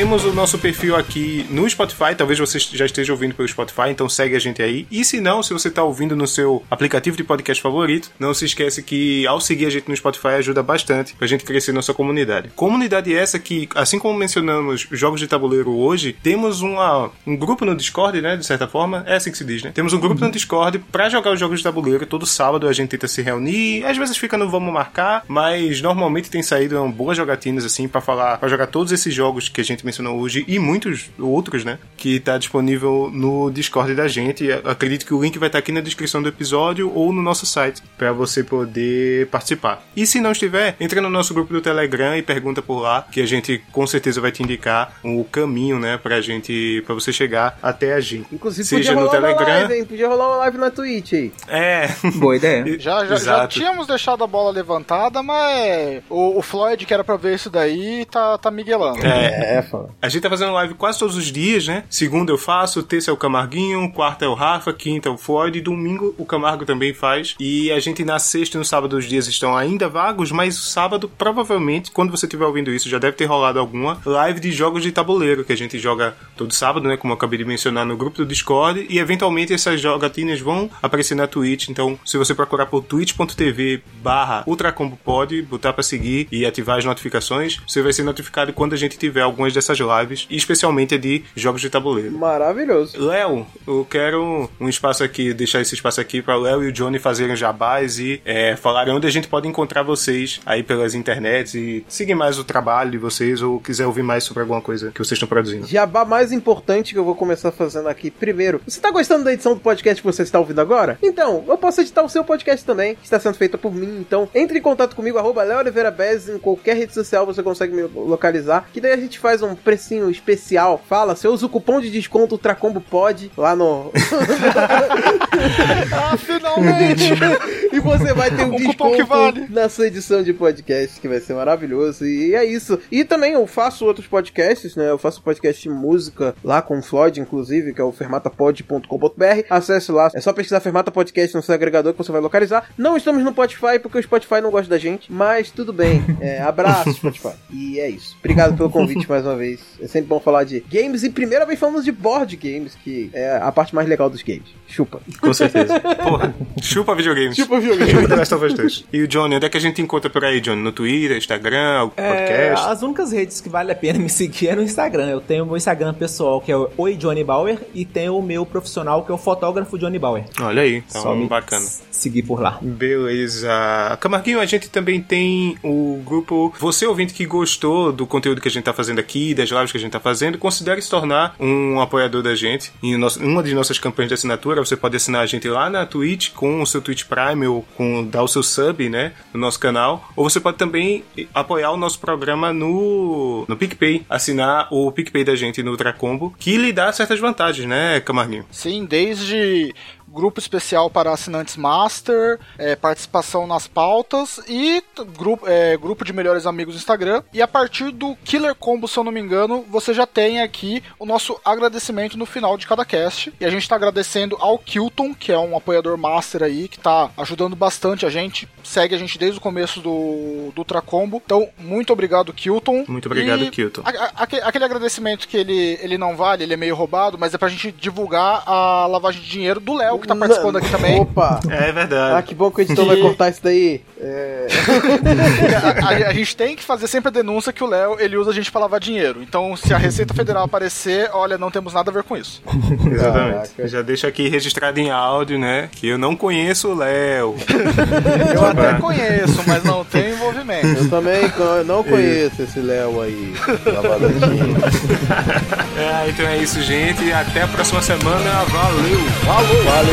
Speaker 1: Temos o nosso perfil aqui no Spotify, talvez você já esteja ouvindo pelo Spotify, então segue a gente aí. E se não, se você está ouvindo no seu aplicativo de podcast favorito, não se esquece que ao seguir a gente no Spotify ajuda bastante pra gente crescer nossa comunidade. Comunidade essa que, assim como mencionamos jogos de tabuleiro hoje, temos uma, um grupo no Discord, né, de certa forma, é assim que se diz, né? Temos um grupo no Discord para jogar os jogos de tabuleiro. Todo sábado a gente tenta se reunir, às vezes fica no vamos marcar, mas normalmente tem saído boas jogatinas assim para falar, para jogar todos esses jogos que a gente hoje e muitos outros, né? Que está disponível no Discord da gente. Acredito que o link vai estar tá aqui na descrição do episódio ou no nosso site para você poder participar. E se não estiver, entra no nosso grupo do Telegram e pergunta por lá, que a gente com certeza vai te indicar o caminho, né, pra gente, para você chegar até a gente.
Speaker 3: Inclusive, Seja no Telegram. Live, hein? Podia rolar uma live na Twitch aí.
Speaker 1: É. [LAUGHS]
Speaker 4: Boa ideia.
Speaker 2: já, já, já, tínhamos deixado a bola levantada, mas o, o Floyd, que era pra ver isso daí, tá, tá miguelando.
Speaker 1: É, é, foda. A gente tá fazendo live quase todos os dias, né? Segunda eu faço, terça é o Camarguinho, quarta é o Rafa, quinta é o Floyd, e domingo o Camargo também faz. E a gente na sexta e no sábado os dias estão ainda vagos, mas o sábado, provavelmente, quando você estiver ouvindo isso, já deve ter rolado alguma live de jogos de tabuleiro, que a gente joga todo sábado, né? Como eu acabei de mencionar no grupo do Discord. E eventualmente essas jogatinas vão aparecer na Twitch. Então, se você procurar por twitch.tv barra ultracombopod, botar para seguir e ativar as notificações, você vai ser notificado quando a gente tiver algumas dessas lives, e especialmente de jogos de tabuleiro.
Speaker 3: Maravilhoso.
Speaker 1: Léo, eu quero um espaço aqui, deixar esse espaço aqui para o Léo e o Johnny fazerem jabás e é, falarem onde a gente pode encontrar vocês aí pelas internets e seguir mais o trabalho de vocês ou quiser ouvir mais sobre alguma coisa que vocês estão produzindo.
Speaker 3: Jabá mais importante que eu vou começar fazendo aqui primeiro. Você está gostando da edição do podcast que você está ouvindo agora? Então, eu posso editar o seu podcast também, que está sendo feita por mim. Então, entre em contato comigo, arroba Léo Oliveira Bez, em qualquer rede social você consegue me localizar, que daí a gente faz um precinho especial. Fala, você usa o cupom de desconto Tracombo Pod lá no. [LAUGHS]
Speaker 2: ah, finalmente! [LAUGHS]
Speaker 3: e você vai ter um, um desconto vale. na sua edição de podcast, que vai ser maravilhoso. E é isso. E também eu faço outros podcasts, né? Eu faço podcast de música lá com o Floyd, inclusive, que é o fermatapod.com.br. Acesse lá. É só pesquisar Fermata Podcast no seu agregador que você vai localizar. Não estamos no Spotify porque o Spotify não gosta da gente, mas tudo bem. É, abraço, Spotify. E é isso. Obrigado pelo convite mais uma vez. É sempre bom falar de games e primeira vez falamos de board games, que é a parte mais legal dos games. Chupa.
Speaker 1: Com certeza. Porra, chupa videogames.
Speaker 3: Chupa videogames. [LAUGHS]
Speaker 1: e o Johnny, onde é que a gente encontra por aí, Johnny? No Twitter, Instagram,
Speaker 4: é, podcast? As únicas redes que vale a pena me [LAUGHS] seguir é no Instagram. Eu tenho o meu Instagram pessoal, que é o Oi Johnny Bauer, e tenho o meu profissional, que é o fotógrafo Johnny Bauer.
Speaker 1: Olha aí, então Só bacana.
Speaker 4: Seguir por lá.
Speaker 1: Beleza. Camarguinho, a gente também tem o grupo Você Ouvinte que gostou do conteúdo que a gente tá fazendo aqui, das lives que a gente tá fazendo, considere se tornar um apoiador da gente. Em uma de nossas campanhas de assinatura, você pode assinar a gente lá na Twitch com o seu Twitch Prime ou com dar o seu sub, né, no nosso canal. Ou você pode também apoiar o nosso programa no, no PicPay, assinar o PicPay da gente no Ultracombo, que lhe dá certas vantagens, né, Camarguinho?
Speaker 2: Sim, desde grupo especial para assinantes Master, é, participação nas pautas e grupo, é, grupo de melhores amigos no Instagram. E a partir do Killer Combo, se eu não me engano, você já tem aqui o nosso agradecimento no final de cada cast. E a gente está agradecendo ao Kilton, que é um apoiador Master aí, que está ajudando bastante a gente, segue a gente desde o começo do, do Ultra Combo. Então, muito obrigado, Kilton.
Speaker 1: Muito obrigado, e Kilton. A,
Speaker 2: a, aquele agradecimento que ele, ele não vale, ele é meio roubado, mas é pra gente divulgar a lavagem de dinheiro do Léo, que tá participando aqui também.
Speaker 3: Opa!
Speaker 1: É verdade.
Speaker 3: Ah, que bom que o editor e... vai cortar isso daí. É...
Speaker 2: a, a, a, gente tem que fazer sempre a denúncia que o Léo ele usa a gente pra lavar dinheiro. Então, se a Receita Federal aparecer, olha, não temos nada a ver com isso.
Speaker 1: Exatamente. Caraca. Já deixo aqui registrado em áudio, né? Que eu não conheço o Léo.
Speaker 2: eu até conheço, mas não tenho envolvimento.
Speaker 3: Eu também não conheço esse Léo aí. [LAUGHS]
Speaker 1: é, então é isso, gente. Até a próxima semana. Valeu!
Speaker 2: Falou!
Speaker 3: Valeu!